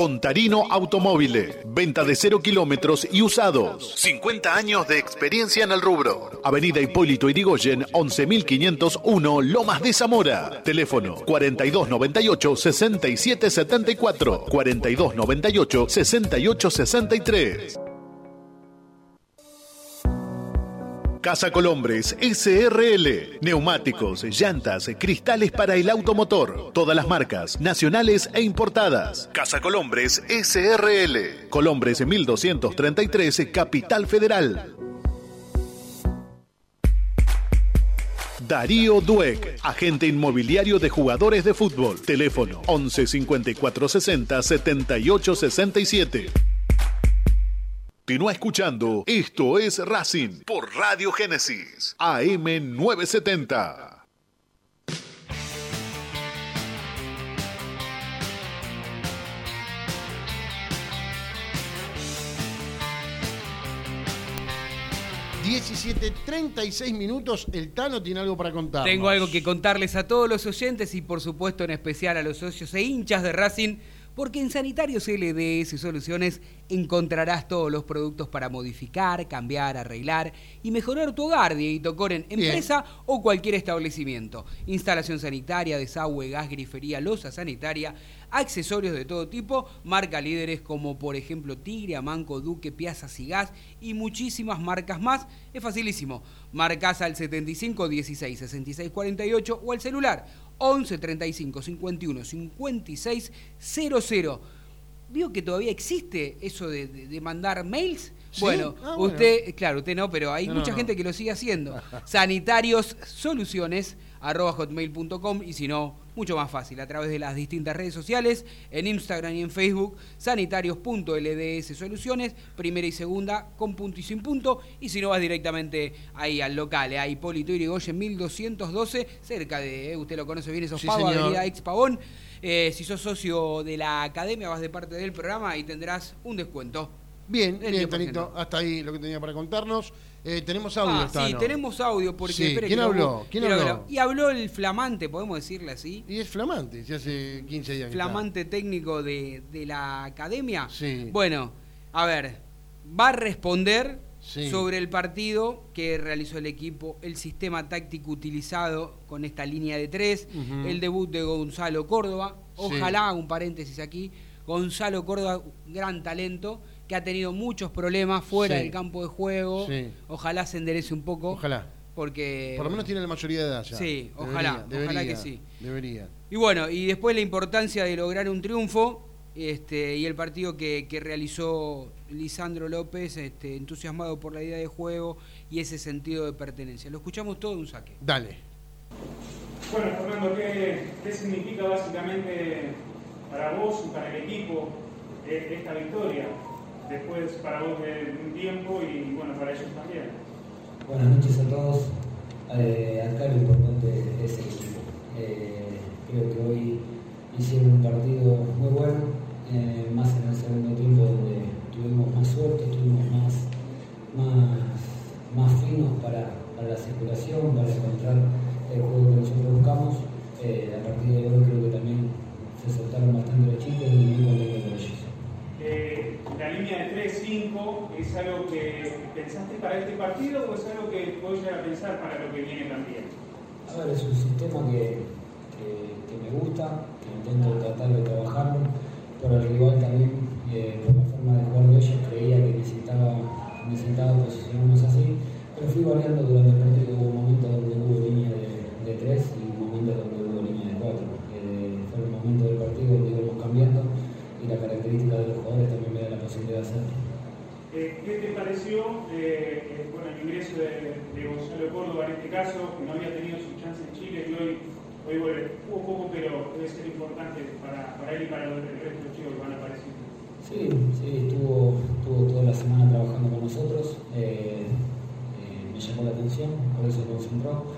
Contarino Automóviles. Venta de cero kilómetros y usados. 50 años de experiencia en el rubro. Avenida Hipólito Irigoyen, 11501, Lomas de Zamora. Teléfono 4298-6774. 4298-6863. Casa Colombres SRL. Neumáticos, llantas, cristales para el automotor. Todas las marcas, nacionales e importadas. Casa Colombres SRL. Colombres 1233, Capital Federal. Darío Dueck, agente inmobiliario de jugadores de fútbol. Teléfono 11 54 60 78 67. Continúa escuchando Esto es Racing por Radio Génesis AM 970. 17.36 minutos, el Tano tiene algo para contar. Tengo algo que contarles a todos los oyentes y por supuesto en especial a los socios e hinchas de Racing porque en Sanitarios LDS Soluciones encontrarás todos los productos para modificar, cambiar, arreglar y mejorar tu hogar, Dieguito Coren, empresa o cualquier establecimiento. Instalación sanitaria, desagüe, gas, grifería, losa sanitaria, accesorios de todo tipo, marca líderes como por ejemplo Tigre, Amanco, Duque, Piazza y Gas y muchísimas marcas más. Es facilísimo. Marcas al 75 16 66 48 o al celular 11 35 51 56 00. ¿Vio que todavía existe eso de, mandar mails? Ah, bueno, usted, claro, usted no, pero hay mucha gente que lo sigue haciendo. Sanitarios Soluciones arroba hotmail.com y si no, mucho más fácil, a través de las distintas redes sociales, en Instagram y en Facebook, sanitarios.lds soluciones, primera y segunda, con punto y sin punto, y si no vas directamente ahí al local, eh, a Hipólito Irigoyen 1212, cerca de, eh, usted lo conoce bien, esos sí, pavos, Avenida Ex Pavón. Eh, si sos socio de la academia, vas de parte del programa y tendrás un descuento. Bien, bien, Tanito, hasta ahí lo que tenía para contarnos. Eh, tenemos audio, ah, Sí, tenemos audio porque... ¿Quién habló? ¿Quién habló? Y habló el flamante, podemos decirle así. Y es flamante, ya hace 15 días. Flamante técnico de, la academia. Sí. Bueno, a ver, va a responder sobre el partido que realizó el equipo, el sistema táctico utilizado con esta línea de tres, el debut de Gonzalo Córdoba. Ojalá, un paréntesis aquí, Gonzalo Córdoba, gran talento que ha tenido muchos problemas fuera del campo de juego. Ojalá se enderece un poco. Ojalá. Porque. Por lo menos tiene la mayoría de edad ya. Sí, ojalá. ojalá que sí. Debería. Y bueno, y después la importancia de lograr un triunfo. Este, y el partido que, realizó Lisandro López, este, entusiasmado por la idea de juego y ese sentido de pertenencia. Lo escuchamos todo de un saque. Dale. Bueno, Fernando, ¿qué, qué significa básicamente para vos y para el equipo esta victoria? Después para vos de un tiempo y bueno, para ellos también. Buenas noches a todos. Eh, acá lo importante es el equipo. Eh, creo que hoy hicieron un partido muy bueno, eh, más en el segundo tiempo donde tuvimos más suerte, tuvimos más, más, más finos para, para la circulación, para encontrar el juego que nosotros buscamos. a partir de hoy creo que también se soltaron bastante los chicos y muy contentos con ellos la línea de 3-5 es algo que pensaste para este partido o es algo que llegar a pensar para lo que viene también? A ver, es un sistema que, que, me gusta, que intento tratar de trabajarlo, pero el rival también, eh, por la forma de jugar de ellos, creía que necesitaba, necesitaba posicionarnos así, pero fui variando durante el partido, momentos donde hubo línea de, 3 y momentos donde hubo línea de 4. Eh, fue el momento del partido donde íbamos cambiando de los jugadores también me da la posibilidad de hacerlo. Eh, ¿Qué te pareció eh, bueno, el ingreso de, de, Gonzalo Córdoba en este caso, que no había tenido su chance en Chile y hoy, hoy vuelve? Hubo poco, pero debe ser importante para, para él y para el resto de los chicos que van a aparecer. Sí, sí, estuvo, estuvo toda la semana trabajando con nosotros. Eh, eh me llamó la atención, por eso se concentró.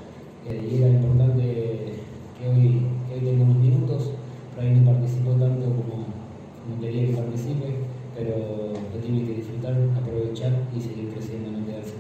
Eh, y era importante que hoy, que hoy tenga unos minutos. Por ahí no participó tanto como, no quería que participe, pero lo tiene que disfrutar, aprovechar y seguir creciendo, no quedarse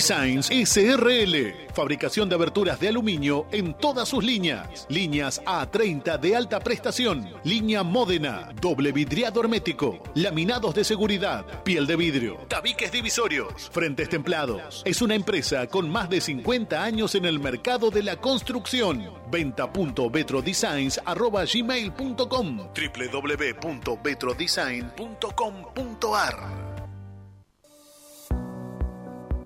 Designs SRL. Fabricación de aberturas de aluminio en todas sus líneas. Líneas A30 de alta prestación. Línea Módena. Doble vidriado hermético. Laminados de seguridad. Piel de vidrio. Tabiques divisorios. Frentes templados. Es una empresa con más de 50 años en el mercado de la construcción. Venta.betrodesigns.gmail.com www.betrodesign.com.ar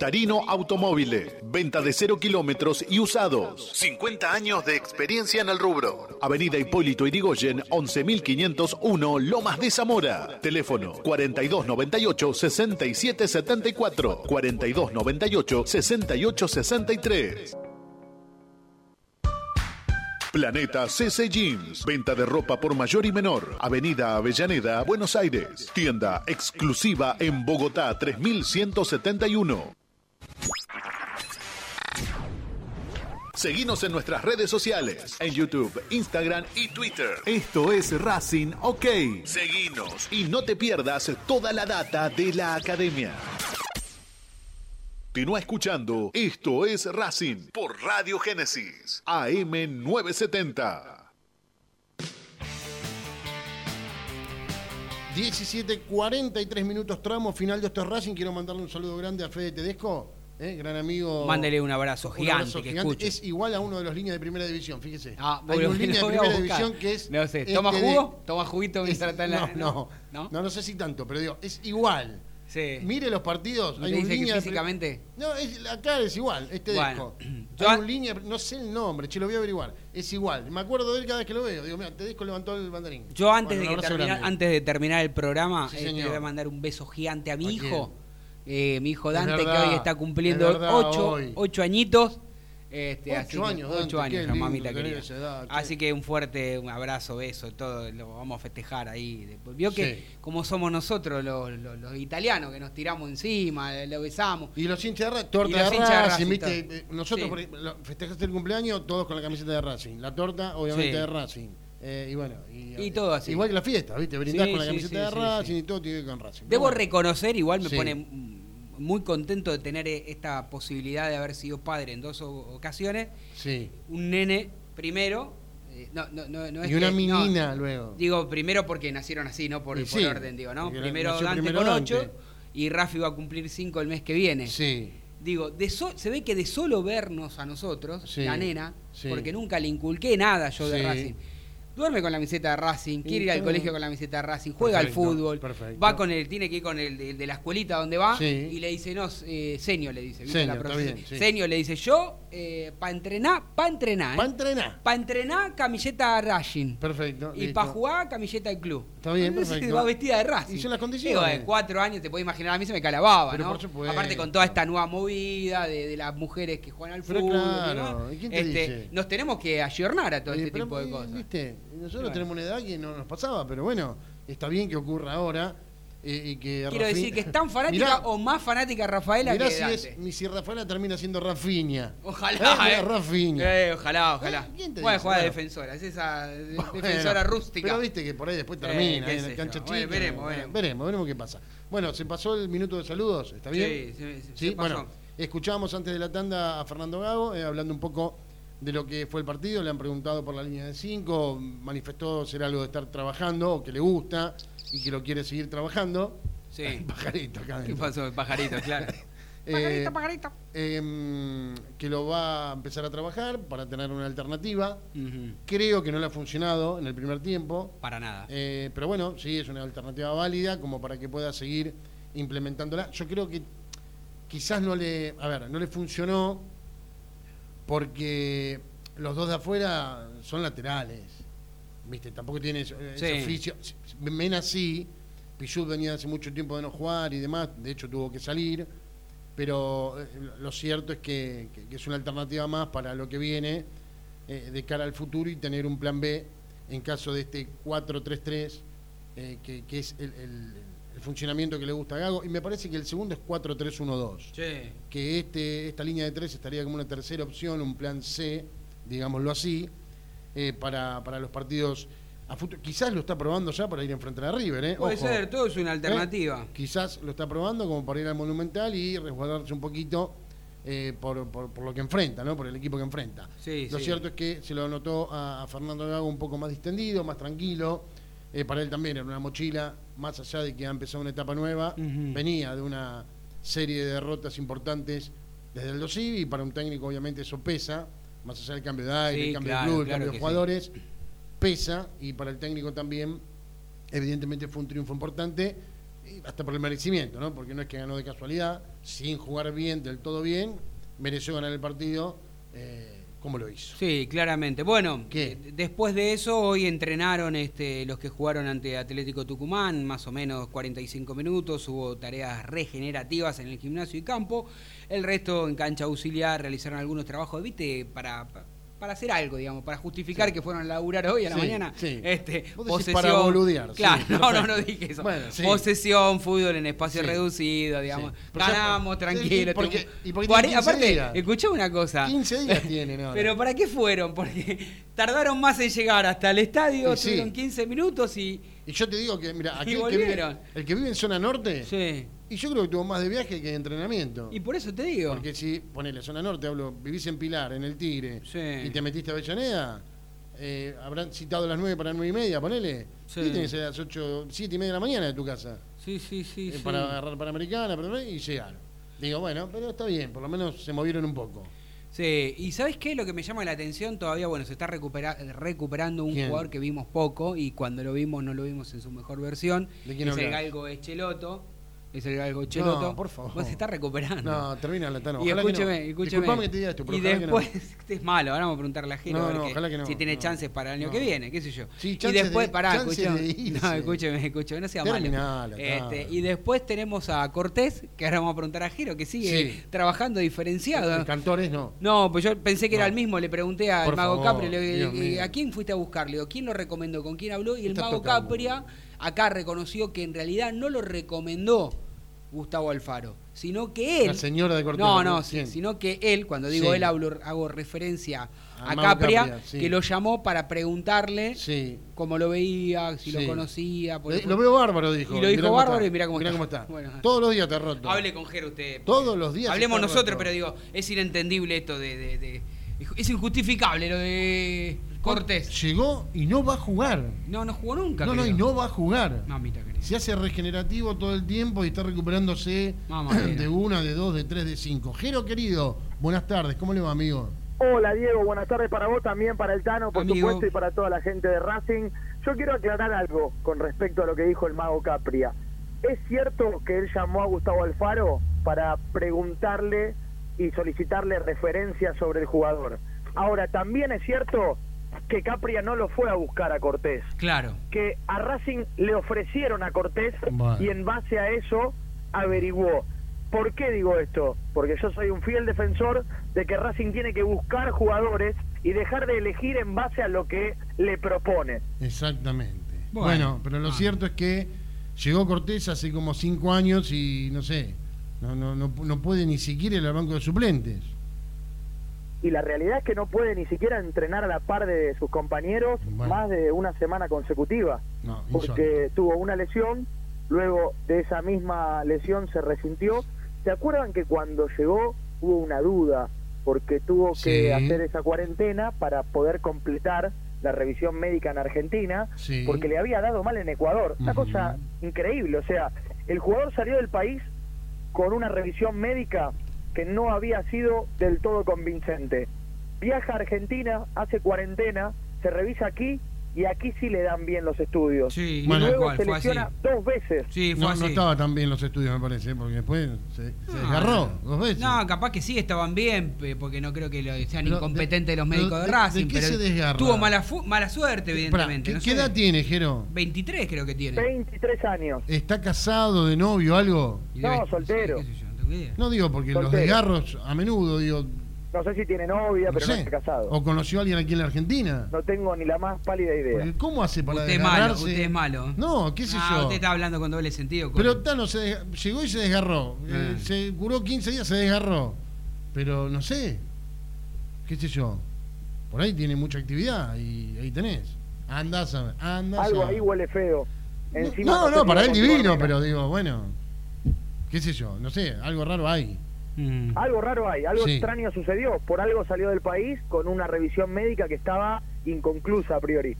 Contarino Automóviles. Venta de cero kilómetros y usados. 50 años de experiencia en el rubro. Avenida Hipólito Irigoyen, 11501, Lomas de Zamora. Teléfono 4298-6774. 4298-6863. Planeta CC Jeans. Venta de ropa por mayor y menor. Avenida Avellaneda, Buenos Aires. Tienda exclusiva en Bogotá 3171. Seguinos en nuestras redes sociales, en YouTube, Instagram y Twitter. Esto es Racing OK. Seguinos y no te pierdas toda la data de la academia. Continúa escuchando Esto es Racing por Radio Génesis, AM 970. 17.43 minutos tramo final de Esto es Racing. Quiero mandarle un saludo grande a Fede Tedesco, eh, gran amigo. Mándele un abrazo Un gigante abrazo que gigante. escuche. Es igual a uno de los líneas de primera división, fíjese. Ah, Hay bueno, un línea de primera división que es. No sé, ¿toma este de- jugo? ¿Toma juguito mientras está en la- no, no, ¿no? no, sé si tanto, pero digo, es igual. Sí. Mire los partidos. ¿No hay un línea de- físicamente? No, es, acá es igual, este Bueno, yo Hay un línea, no sé el nombre, che, lo voy a averiguar. Es igual. Me acuerdo de él cada vez que lo veo. Digo, mira, Tedesco levantó el banderín. Yo antes, Bueno, de que antes de terminar el programa, Sí, eh, voy a mandar un beso gigante a mi ¿A hijo. Eh, mi hijo Es Dante, verdad, que hoy está es cumpliendo verdad, ocho, hoy. ocho añitos. Este, Ocho así años, Dante, ocho años, lindo mamita querida. edad. Así que un fuerte un abrazo, beso, todo lo vamos a festejar ahí. Después, Vio que como somos nosotros los, los- los italianos, que nos tiramos encima, lo besamos. Y los hinchas de Racing, torta de Racing, Racing, ¿viste? todo. Eh, Nosotros Sí. por festejaste el cumpleaños todos con la camiseta de Racing. La torta, obviamente, Sí. de Racing. Eh, y bueno, y, Y todo así. Igual que la fiesta, ¿viste? Brindás Sí, con la camiseta sí, de Racing y todo tiene que ver con Racing. Debo Bueno, reconocer, igual me pone muy contento de tener eh, esta posibilidad de haber sido padre en dos ocasiones. Sí. Un nene primero. eh, no, no, no, no es Y una que- menina luego. Digo, primero porque nacieron así, no por, por orden, digo, ¿no? Primero Dante primero con ocho y Rafi va a cumplir cinco el mes que viene. Sí. Digo, de so- se ve que de solo vernos a nosotros, la nena, porque nunca le inculqué nada yo de. Racing. Duerme con la camiseta de Racing, quiere ir al colegio con la camiseta de Racing, juega Perfecto, al fútbol, perfecto. va con el, tiene que ir con el de, de la escuelita donde va Sí. y le dice, no, eh, senio le dice, ¿viste? Senio, la profesora. bien, sí. Senio le dice, yo, eh, para entrenar, para entrenar, ¿eh? entrenar. para entrenar camiseta Racing. Perfecto. Y para jugar, camiseta del club. Está bien, Entonces, perfecto. Va vestida de Racing. Y son las condiciones. Digo, de cuatro años, te puedes imaginar, a mí se me calababa, Pero ¿no? por supuesto. Aparte con toda esta nueva movida de, de las mujeres que juegan al Pero fútbol. claro, y demás, ¿y quién te este, dice? Nos tenemos que ayornar a todo Eh, este pero, tipo de cosas. ¿Viste? Nosotros Bueno. tenemos una edad que no nos pasaba, pero bueno, está bien que ocurra ahora. Eh, y que Quiero Rafi- decir que es tan fanática Mirá, o más fanática Rafaela mirá que si, Dante. es, si Rafaela termina siendo Rafiña. Ojalá, Eh. Rafinha. Eh, ojalá, ojalá. Eh, ¿quién te Puede dice? jugar de defensora, es esa Bueno, defensora rústica. Pero viste que por ahí después termina en la cancha chica. Bueno, veremos, veremos. veremos, veremos qué pasa. Bueno, se pasó el minuto de saludos, ¿está bien? Sí, sí, sí, Sí, se pasó. bueno, escuchábamos antes de la tanda a Fernando Gago hablando un poco de lo que fue el partido. Le han preguntado por la línea de 5, manifestó ser algo de estar trabajando o que le gusta y que lo quiere seguir trabajando. Sí. Pajarito acá ¿Qué pasó? Pajarito, claro. Eh, pajarito, pajarito. em, que lo va a empezar a trabajar para tener una alternativa. Creo que no le ha funcionado en el primer tiempo. Para nada. Eh, pero bueno, sí, es una alternativa válida como para que pueda seguir implementándola. Yo creo que quizás no le, a ver, no le funcionó porque los dos de afuera son laterales. ¿Viste? Tampoco tiene ese, Sí. oficio. Mena sí, Pichut venía hace mucho tiempo de no jugar y demás, de hecho tuvo que salir, pero eh, lo cierto es que, que- que es una alternativa más para lo que viene eh, de cara al futuro y tener un plan B en caso de este 4-3-3, eh, que, que es el, el- el funcionamiento que le gusta a Gago. Y me parece que el segundo es 4-3-1-2. Sí. Que este, esta línea de tres estaría como una tercera opción, un plan C, digámoslo así, eh, para, para los partidos a futuro. Quizás lo está probando ya para ir enfrentar a River, ¿eh? Puede Ojo. ser, todo es una alternativa. ¿Eh? Quizás lo está probando como para ir al Monumental y resguardarse un poquito eh, por, por- por lo que enfrenta, ¿no? Por el equipo que enfrenta. Sí, lo sí. cierto es que se lo notó a, a Fernando Gago un poco más distendido, más tranquilo. Eh, para él también era una mochila, más allá de que ha empezado una etapa nueva, venía de una serie de derrotas importantes desde el Dosivi y para un técnico obviamente eso pesa, más allá del cambio de aire, Sí, el cambio claro, de club, el cambio de sí. jugadores, pesa y para el técnico también evidentemente fue un triunfo importante, hasta por el merecimiento, ¿no? Porque no es que ganó de casualidad, sin jugar bien, del todo bien, mereció ganar el partido, eh, como lo hizo. Sí, claramente. Bueno, ¿Qué? eh, después de eso, hoy entrenaron este, los que jugaron ante Atlético Tucumán, más o menos 45 minutos, hubo tareas regenerativas en el gimnasio y campo, el resto en cancha auxiliar realizaron algunos trabajos, viste, para, pa- para hacer algo, digamos, para justificar que fueron a laburar hoy a la Sí, mañana. sí. Este, posesión. para boludear, Claro, no, no, no dije eso. Bueno. Posesión, fútbol en espacio reducido, digamos. Ganamos, ¿y tranquilo. por qué- tuvimos- y por qué Cuare- tiene 15 Aparte, escuchame una cosa. 15 días tienen ahora. Pero ¿para qué fueron? Porque tardaron más en llegar hasta el estadio, estuvieron 15 minutos y... Y yo te digo que, mira, Y aquel que vive, el que vive en zona norte, Sí. Y yo creo que tuvo más de viaje que de entrenamiento. Y por eso te digo. Porque si, ponele, zona norte, hablo, vivís en Pilar, en el Tigre, Sí. y te metiste a Avellaneda, eh, habrán citado a las 9 para 9 y media, ponele, Sí. y tenés a las 8, 7 y media de la mañana de tu casa, Sí, sí, sí. eh, sí. para agarrar Panamericana, para- y llegar. Digo, bueno, pero está bien, por lo menos se movieron un poco. Sí, y ¿sabes qué? Lo que me llama la atención todavía, bueno, se está recupera- recuperando un ¿Quién? jugador que vimos poco y cuando lo vimos no lo vimos en su mejor versión. ¿De quién es el? Galgo Echeloto. Es el. No, por favor. Pues se está recuperando. No, termina la Tano. Y ojalá que no. escúcheme, escúcheme. Disculpame que te diga esto, pero y ojalá que no. después, es malo, ahora vamos a preguntarle a Giro No, a ver que- ojalá que no, si tiene chances para el año que viene, qué sé yo. Sí, y después, de- pará, chances escúchame. de. No, escúcheme, escúcheme, no sea Terminala, malo. Este, y después tenemos a Cortés, que ahora vamos a preguntar a Giro, que sigue Sí. trabajando diferenciado. El Cantores no. No, pues yo pensé que era el mismo, le pregunté al Por Mago favor, Capri, le mío. ¿a quién fuiste a buscar? Le digo, ¿quién lo recomendó? ¿Con quién habló? Y el Mago. Capria acá reconoció que en realidad no lo recomendó Gustavo Alfaro, sino que él... La señora de Cortés. No, no, ¿quién? sino que él, cuando digo Sí. él, hablo, hago referencia a Capria, Capria, sí. que lo llamó para preguntarle Sí. cómo lo veía, si Sí. lo conocía. Eh, Lo veo bárbaro, dijo. Y lo dijo Mirá cómo bárbaro está. y mirá cómo está. está. Bueno. Todos los días te roto. Hable con Jero usted. Todos los días Hablemos está nosotros, roto. pero digo, es inentendible esto de, de- de- Es injustificable lo de Cortés. Llegó y no va a jugar. No, no jugó nunca. No, no, y no va a jugar. Mamita querida. Se hace regenerativo todo el tiempo y está recuperándose Mamá de una, de dos, de tres, de cinco. Jero, querido, buenas tardes. ¿Cómo le va, amigo? Hola Diego, buenas tardes para vos también, para el Tano, por Amigo. supuesto, y para toda la gente de Racing. Yo quiero aclarar algo con respecto a lo que dijo el mago Capria. ¿Es cierto que él llamó a Gustavo Alfaro para preguntarle y solicitarle referencias sobre el jugador? Ahora, también es cierto que Capria no lo fue a buscar a Cortés, Claro. que a Racing le ofrecieron a Cortés Bueno. y en base a eso averiguó. ¿Por qué digo esto? Porque yo soy un fiel defensor de que Racing tiene que buscar jugadores y dejar de elegir en base a lo que le propone. Exactamente. Bueno, Bueno. pero lo cierto es que llegó Cortés hace como cinco años y no sé, no, no, no, no puede ni siquiera ir al banco de suplentes. Y la realidad es que no puede ni siquiera entrenar a la par de sus compañeros Bueno. más de una semana consecutiva. No, porque tuvo una lesión, luego de esa misma lesión se resintió. ¿Se acuerdan que cuando llegó hubo una duda? Porque tuvo Sí. que hacer esa cuarentena para poder completar la revisión médica en Argentina, Sí. porque le había dado mal en Ecuador. Una cosa increíble, o sea, el jugador salió del país con una revisión médica que no había sido del todo convincente. Viaja a Argentina, hace cuarentena, se revisa aquí y aquí sí le dan bien los estudios. Sí, y Bueno, luego cual, se fue así. lesiona dos veces. Sí, fue No, así. no estaba tan bien los estudios, me parece, porque después se, se No, desgarró dos veces. No, capaz que sí estaban bien, porque no creo que lo- sean Pero incompetentes de- los médicos de, de- Racing. ¿de qué pero se desgarra? Tuvo mala, fu- mala suerte, evidentemente. ¿qué, no qué sé. edad tiene, Jero? 23 creo que tiene. 23 años. ¿Está casado, de novio, algo? No, debe- soltero. qué sé yo, no. No digo porque los desgarros a menudo, digo, No sé si tiene novia, No pero no está casado. O conoció a alguien aquí en la Argentina. No tengo ni la más pálida idea. Porque ¿Cómo hace para Usted es malo, desgarrarse? usted es malo. No, qué sé Ah, yo. usted está hablando con doble sentido. Pero con- Tano se desga- llegó y se desgarró. Eh, Ah. se curó 15 días, se desgarró. Pero no sé. ¿Qué sé yo? Por ahí tiene mucha actividad y ahí tenés. Andás a ver. Andás Algo a ver. ahí huele feo. Encima no, no, si para él divino, pero digo, bueno. ¿Qué sé yo? No sé, algo raro hay. Mm. Algo raro hay, algo Sí. extraño sucedió. Por algo salió del país con una revisión médica que estaba inconclusa a priori.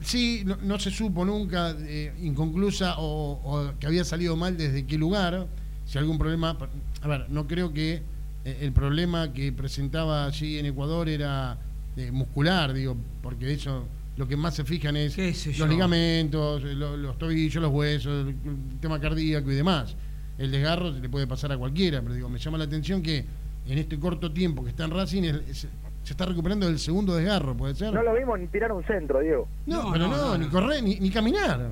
Sí, no, no se supo nunca, eh, inconclusa o, o que había salido mal desde qué lugar, si algún problema... A ver, no creo que eh, el problema que presentaba allí en Ecuador era eh, muscular, digo, porque de eso lo que más se fijan es ¿Qué sé los yo? ligamentos, eh, lo- los tobillos, los huesos, el, el tema cardíaco y demás. El desgarro se le puede pasar a cualquiera, pero digo, me llama la atención que en este corto tiempo que está en Racing es- es- se está recuperando del segundo desgarro, ¿puede ser? No lo vimos ni tirar un centro, Diego. No, No, pero no, no, no, ni correr, ni, ni caminar.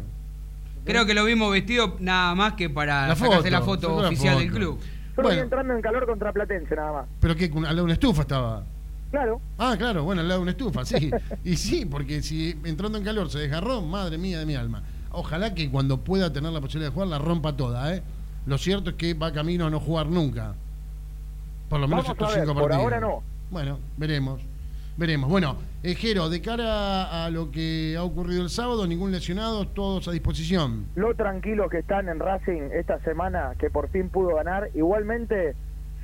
Creo que lo vimos vestido nada más que para La sacarse foto, la foto la oficial del club. Solo Bueno. entrando en calor contra Platense nada más. Pero que al lado de una estufa estaba. Claro, Ah, claro, bueno, al lado de una estufa, sí. y sí, porque si entrando en calor se desgarró, madre mía de mi alma. Ojalá que cuando pueda tener la posibilidad de jugar la rompa toda, ¿eh? Lo cierto es que va camino a no jugar nunca. Por lo menos Vamos estos a ver, cinco por partidos. ahora no. Bueno, veremos. Veremos. Bueno, eh, Jero, de cara a lo que ha ocurrido el sábado, ningún lesionado, todos a disposición. lo tranquilos que están en Racing esta semana, que por fin pudo ganar. Igualmente,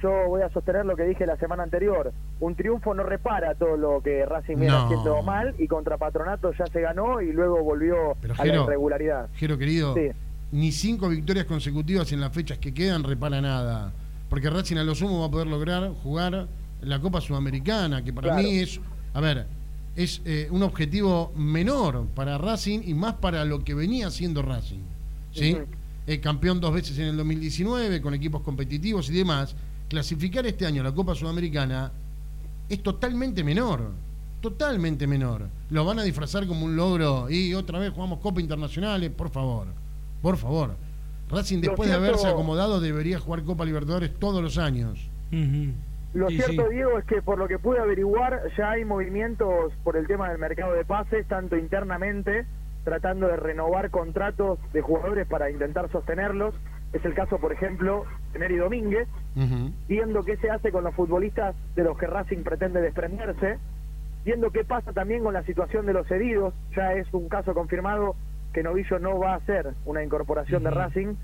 yo voy a sostener lo que dije la semana anterior. Un triunfo no repara todo lo que Racing viene No. haciendo mal y contra Patronato ya se ganó y luego volvió Pero, a la irregularidad. Jero querido, Sí. Ni cinco victorias consecutivas en las fechas que quedan repara nada. Porque Racing a lo sumo va a poder lograr jugar la Copa Sudamericana, que para Claro. mí es, a ver, es eh, un objetivo menor para Racing y más para lo que venía haciendo Racing. ¿sí? Eh, campeón dos veces en el 2019 con equipos competitivos y demás. Clasificar este año a la Copa Sudamericana es totalmente menor. Totalmente menor. Lo van a disfrazar como un logro y otra vez jugamos Copa Internacionales, por favor. Por favor. Racing Lo después de cierto- haberse acomodado debería jugar Copa Libertadores todos los años. Lo Sí, cierto, sí. Diego, es que por lo que pude averiguar, ya hay movimientos por el tema del mercado de pases, tanto internamente, tratando de renovar contratos de jugadores para intentar sostenerlos. Es el caso, por ejemplo, de Neri Domínguez, viendo qué se hace con los futbolistas de los que Racing pretende desprenderse, viendo qué pasa también con la situación de los cedidos. Ya es un caso confirmado que Novillo no va a ser una incorporación de. Racing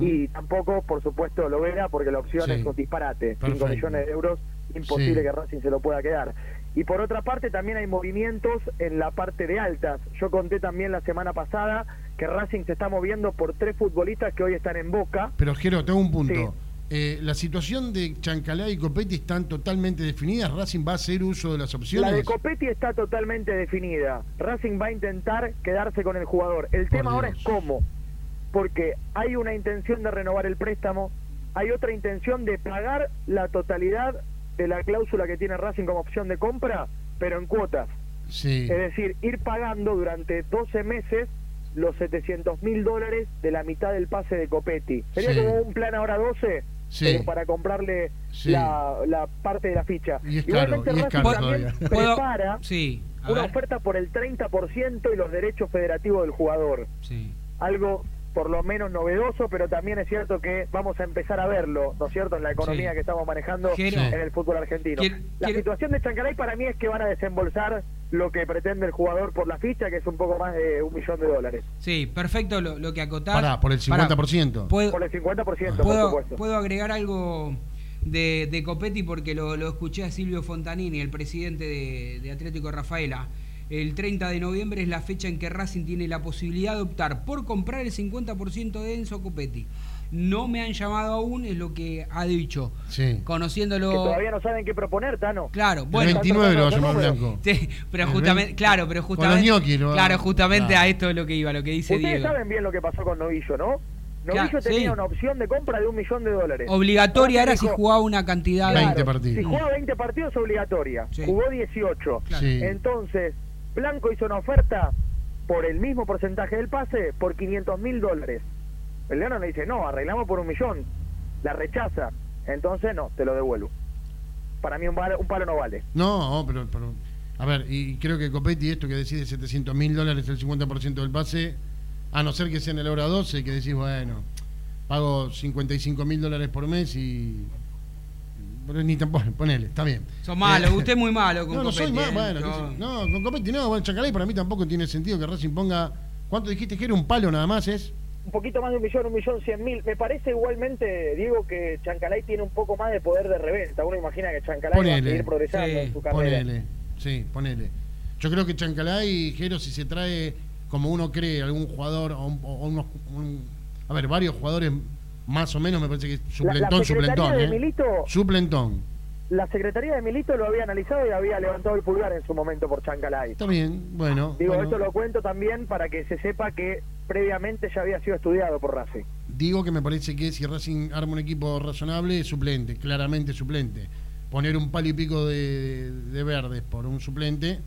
y tampoco, por supuesto, lo verá porque la opción Sí. es un disparate. 5 Perfecto. millones de euros, imposible Sí. que Racing se lo pueda quedar. Y por otra parte, también hay movimientos en la parte de altas. Yo conté también la semana pasada que Racing se está moviendo por tres futbolistas que hoy están en Boca. Pero Jero, tengo un punto. Sí. Eh, la situación de Chancalá y Copetti están totalmente definidas. Racing va a hacer uso de las opciones. La de Copetti está totalmente definida. Racing va a intentar quedarse con el jugador. El Por tema ahora es cómo. Porque hay una intención de renovar el préstamo, hay otra intención de pagar la totalidad de la cláusula que tiene Racing como opción de compra, pero en cuotas. Sí. Es decir, ir pagando durante 12 meses los 700 mil dólares de la mitad del pase de Copetti. Sería Sí. como un plan ahora 12, Sí. pero para comprarle Sí. la, la parte de la ficha. Y es caro, Igualmente y es Racing caro también todavía. Prepara Sí, una ver. oferta por el 30% y los derechos federativos del jugador. Sí. Algo por lo menos novedoso, pero también es cierto que vamos a empezar a verlo, ¿no es cierto?, en la economía Sí. que estamos manejando Quiero- en el fútbol argentino. Quiero- la quiero- situación de Chancalay para mí es que van a desembolsar lo que pretende el jugador por la ficha, que es un poco más de un millón de dólares. Sí, perfecto lo, lo que acotás. Pará, por el Pará, 50%. ¿puedo, Por el 50%, por puedo, supuesto. puedo agregar algo de, de Copetti porque lo, lo escuché a Silvio Fontanini, el presidente de, de Atlético Rafaela. El 30 de noviembre es la fecha en que Racing tiene la posibilidad de optar por comprar el 50% de Enzo Copetti. No me han llamado aún, es lo que ha dicho. Sí. Conociéndolo. Que todavía no saben qué proponer, Tano. Claro, El bueno. 29 lo va a llamar Blanco. Sí, pero El justamente, 20 claro, pero Con los justamente. lo claro, justamente Claro. a esto es lo que iba, lo que dice Ustedes Diego. saben bien lo que pasó con Novillo, ¿no? Novillo Claro, tenía sí. una opción de compra de un millón de dólares. Obligatoria era si jugaba una cantidad de. 20 partidos. Si jugaba 20 partidos, obligatoria. Sí. Jugó 18. Claro. Sí. Entonces, Blanco hizo una oferta por el mismo porcentaje del pase por 500 mil dólares. El León le dice, no, arreglamos por un millón. La rechaza. Entonces, no, te lo devuelvo. para mí un, palo, un palo no vale. No, pero, pero, a ver, y creo que Copetti, esto que decide 700 mil dólares el 50% del pase, a no ser que sea en el hora 12, que decís, bueno, pago 55 mil dólares por mes y. Pero ni tampoco, ponele, está bien. Son malos, Eh, usted es muy malo con no, no soy más, ¿eh? bueno, No. con Copetti no, bueno, Chancalay para mí tampoco tiene sentido que Racing ponga. ¿Cuánto dijiste que era un palo nada más? Es. Un poquito más de un millón, un millón cien mil. Me parece igualmente, Diego, que Chancalay tiene un poco más de poder de reventa. Uno imagina que Chancalay va a Ponele. seguir progresando Sí, en su carrera. Ponele, sí, ponele. Yo creo que Chancalay Jero, si se trae como uno cree algún jugador o, un- o unos. un- a ver, varios jugadores más o menos, me parece que suplentón, Secretaría suplentón. de ¿eh? Milito- Suplentón. La Secretaría de Milito lo había analizado y había levantado el pulgar en su momento por Chancalay. Está bien, bueno. Digo, bueno. esto lo cuento también para que se sepa que previamente ya había sido estudiado por Racing. Digo que me parece que si Racing arma un equipo razonable, es suplente, claramente suplente. Poner un palo y pico de, de verdes por un suplente.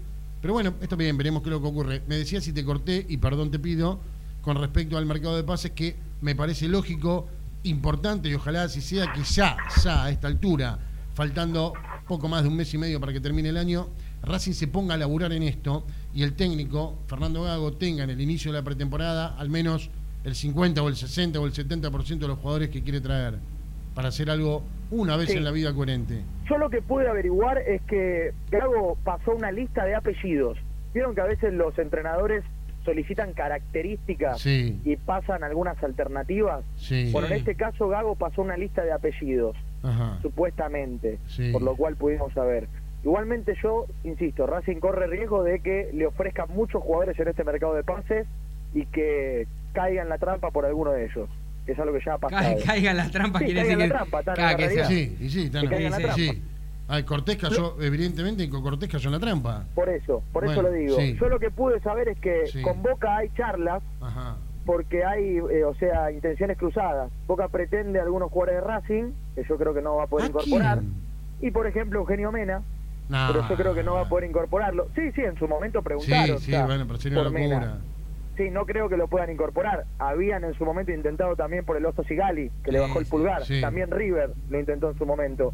Pero bueno, esto bien, veremos qué es lo que ocurre. Me decía si te corté, y perdón te pido, con respecto al mercado de pases, que me parece lógico, importante, y ojalá así sea, que ya, ya a esta altura, faltando poco más de un mes y medio para que termine el año, Racing se ponga a laburar en esto y el técnico, Fernando Gago, tenga en el inicio de la pretemporada al menos el 50 o el 60 o el 70% de los jugadores que quiere traer para hacer algo una vez Sí. en la vida coherente. Yo lo que pude averiguar es que Gago pasó una lista de apellidos. Vieron que a veces los entrenadores solicitan características Sí. y pasan algunas alternativas. Sí. Bueno, en este caso Gago pasó una lista de apellidos, Ajá. supuestamente, Sí. por lo cual pudimos saber. Igualmente yo, insisto, Racing corre riesgo de que le ofrezcan muchos jugadores en este mercado de pases y que caiga en la trampa por alguno de ellos, que es algo que ya ha pasado. Ca- Caiga en la trampa, Sí, quiere decir en la que. trampa, la que sea- Sí, y sí, Que la trampa. Sí. Ay, Cortés cayó, evidentemente, con Cortés cayó en la trampa. Por eso, por eso lo digo. sí. Yo lo que pude saber es que Sí. con Boca hay charlas Ajá. porque hay, eh, o sea, intenciones cruzadas. Boca pretende a algunos jugadores de Racing, que yo creo que no va a poder ¿A incorporar. quién? Y por ejemplo, Eugenio Mena, No. pero yo creo que no va a poder incorporarlo. Sí, sí, en su momento Sí, preguntaron. sí, o sea, bueno, pero sería una locura. Mena. Sí, no creo que lo puedan incorporar. Habían en su momento intentado también por el Oso Sigali, que le Sí, bajó el sí, pulgar. sí. También River lo intentó en su momento.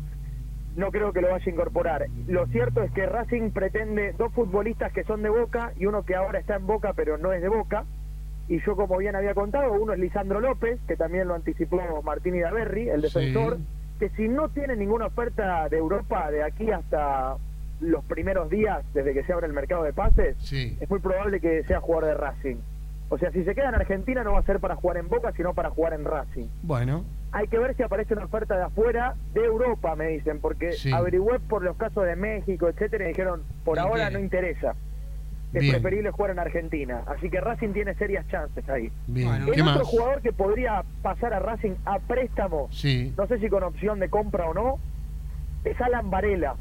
No creo que lo vaya a incorporar. Lo cierto es que Racing pretende dos futbolistas que son de Boca y uno que ahora está en Boca pero no es de Boca. Y yo, como bien había contado, uno es Lisandro López, que también lo anticipó Martín Idaverri, el Sí. defensor, que si no tiene ninguna oferta de Europa de aquí hasta los primeros días desde que se abre el mercado de pases, Sí. es muy probable que sea jugador de Racing. O sea, si se queda en Argentina no va a ser para jugar en Boca, sino para jugar en Racing. Bueno, Hay que ver si aparece una oferta de afuera, de Europa, me dicen, porque Sí. averigüé por los casos de México, etcétera, y dijeron, por No ahora no interesa. Es Bien. preferible jugar en Argentina. Así que Racing tiene serias chances ahí. bien. Bueno. ¿Qué El más? otro jugador que podría pasar a Racing a préstamo, Sí. no sé si con opción de compra o no, es Alan Varela.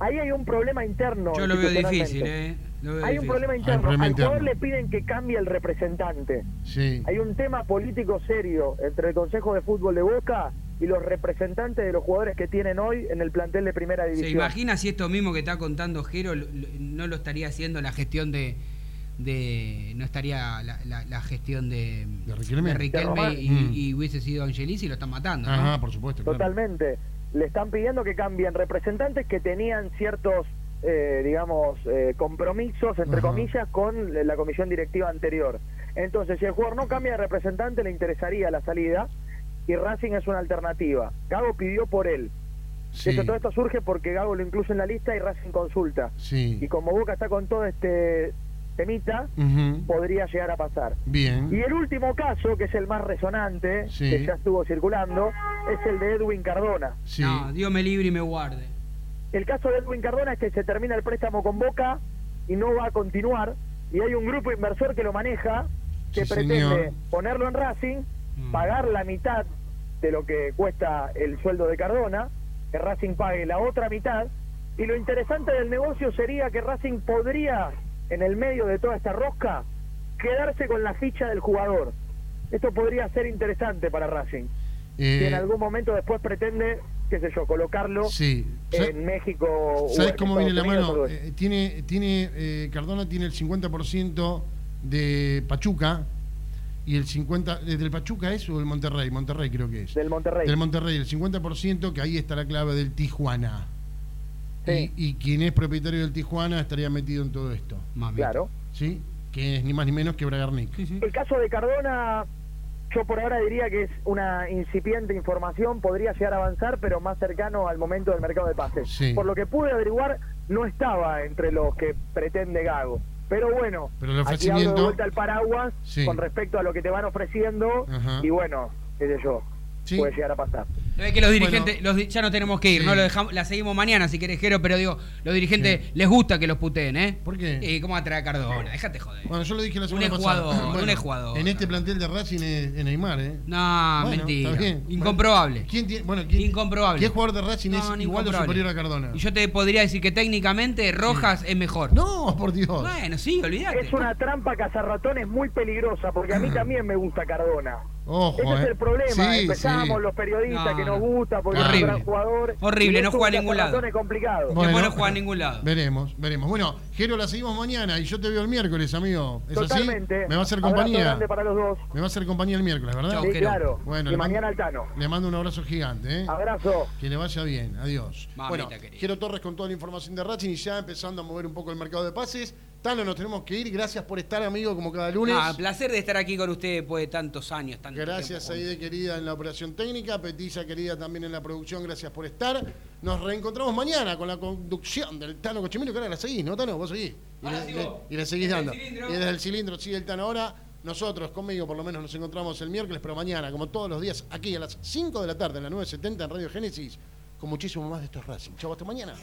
Ahí hay un problema interno. Yo lo veo difícil, ¿eh? Hay un problema interno. problema Al jugador interno. le piden que cambie el representante. Sí. Hay un tema político serio entre el Consejo de Fútbol de Boca y los representantes de los jugadores que tienen hoy en el plantel de Primera ¿Se División. imagina si esto mismo que está contando Jero no lo estaría haciendo la gestión de. de no estaría la, la- la gestión de, De Riquelme. de Riquelme De Román. y, Mm. y hubiese sido Angelis y lo están matando. ¿no? Ajá, por supuesto. claro. Totalmente. Le están pidiendo que cambien representantes que tenían ciertos, eh, digamos, eh, compromisos, entre Ajá. comillas, con la comisión directiva anterior. Entonces, si el jugador no cambia de representante, le interesaría la salida y Racing es una alternativa. Gago pidió por él. Sí. De hecho, todo esto surge porque Gago lo incluye en la lista y Racing consulta. Sí. Y como Boca está con todo este temita, podría llegar a pasar. Bien. Y el último caso, que es el más resonante, Sí. que ya estuvo circulando, es el de Edwin Cardona. Sí. No, Dios me libre y me guarde. El caso de Edwin Cardona es que se termina el préstamo con Boca y no va a continuar, y hay un grupo inversor que lo maneja, que Sí, pretende señor. ponerlo en Racing, Mm. pagar la mitad de lo que cuesta el sueldo de Cardona, que Racing pague la otra mitad, y lo interesante del negocio sería que Racing podría, en el medio de toda esta rosca, quedarse con la ficha del jugador. Esto podría ser interesante para Racing. Eh, si en algún momento después pretende, qué sé yo, colocarlo Sí. En México o ¿Sabes en cómo viene la Unidos, mano? Eh, tiene, tiene, eh, Cardona tiene el 50% de Pachuca y el 50% ¿eh, del Pachuca es o el Monterrey, Monterrey creo que es. del Monterrey. Del Monterrey, el 50% que ahí está la clave del Tijuana. Y, y quien es propietario del Tijuana estaría metido en todo esto. Mamita. Claro. ¿Sí? Que es ni más ni menos que Bragarnik. Sí, sí. El caso de Cardona, yo por ahora diría que es una incipiente información, podría llegar a avanzar, pero más cercano al momento del mercado de pases. Sí. Por lo que pude averiguar, no estaba entre los que pretende Gago. Pero bueno, Pero el aquí ofrecimiento- de vuelta el paraguas Sí. con respecto a lo que te van ofreciendo Ajá. y bueno, qué sé yo, Sí. puede llegar a pasar. Se ve que los dirigentes, los di- ya no tenemos que ir, Sí. no lo dejamos, la seguimos mañana si querés, Jero, pero digo, los dirigentes les gusta que los puteen, ¿eh? ¿Por qué? ¿Y cómo va a Cardona? Déjate joder. Bueno, yo lo dije la Un semana pasada. un exjugador. En este plantel de Racing es, es Neymar, ¿eh? No, Bueno, mentira. bien. Incomprobable. ¿Quién tiene, bueno, ¿quién, Incomprobable. ¿Qué jugador de Racing No, es igual o superior a Cardona? Y yo te podría decir que técnicamente Rojas es mejor. No, por Dios. Bueno, sí, olvídate. Es una trampa cazarratones muy peligrosa, porque a mí también me gusta Cardona. Ojo, Ese es eh. el problema. Sí, Empezamos sí. los periodistas No, que nos no. gusta porque es un Horrible. gran jugador. Horrible, no juega a ningún lado. cazarratones complicado. Bueno, no juega a ningún lado. Veremos, veremos. Bueno, Jero, la seguimos mañana y yo te veo el miércoles, amigo. ¿Es Totalmente. así? Me va a hacer Abrazo compañía. grande para los dos. Me va a hacer compañía el miércoles, ¿verdad? Chau, Sí, claro. Bueno, y mañana al Tano. Le mando un abrazo gigante, ¿eh? Abrazo. Que le vaya bien, adiós. Mamita bueno, querida. Jero Torres con toda la información de Racing y ya empezando a mover un poco el mercado de pases. Tano, nos tenemos que ir. Gracias por estar, amigo, como cada lunes. Ah, placer de estar aquí con ustedes después de tantos años. Tanto Gracias, tiempo Aide querida en la operación técnica, Petilla querida también en la producción, gracias por estar. Nos reencontramos mañana con la conducción del Tano Cochimino, que ahora la seguís, ¿no, Tano? Vos seguís. Y, Ahora le, sigo. le- y le seguís dando. Y desde el cilindro sigue el Tano ahora. Nosotros, conmigo por lo menos, nos encontramos el miércoles, pero mañana, como todos los días, aquí a las 5 de la tarde, en la 970 en Radio Génesis, con muchísimo más de estos Racing. Chau, hasta mañana.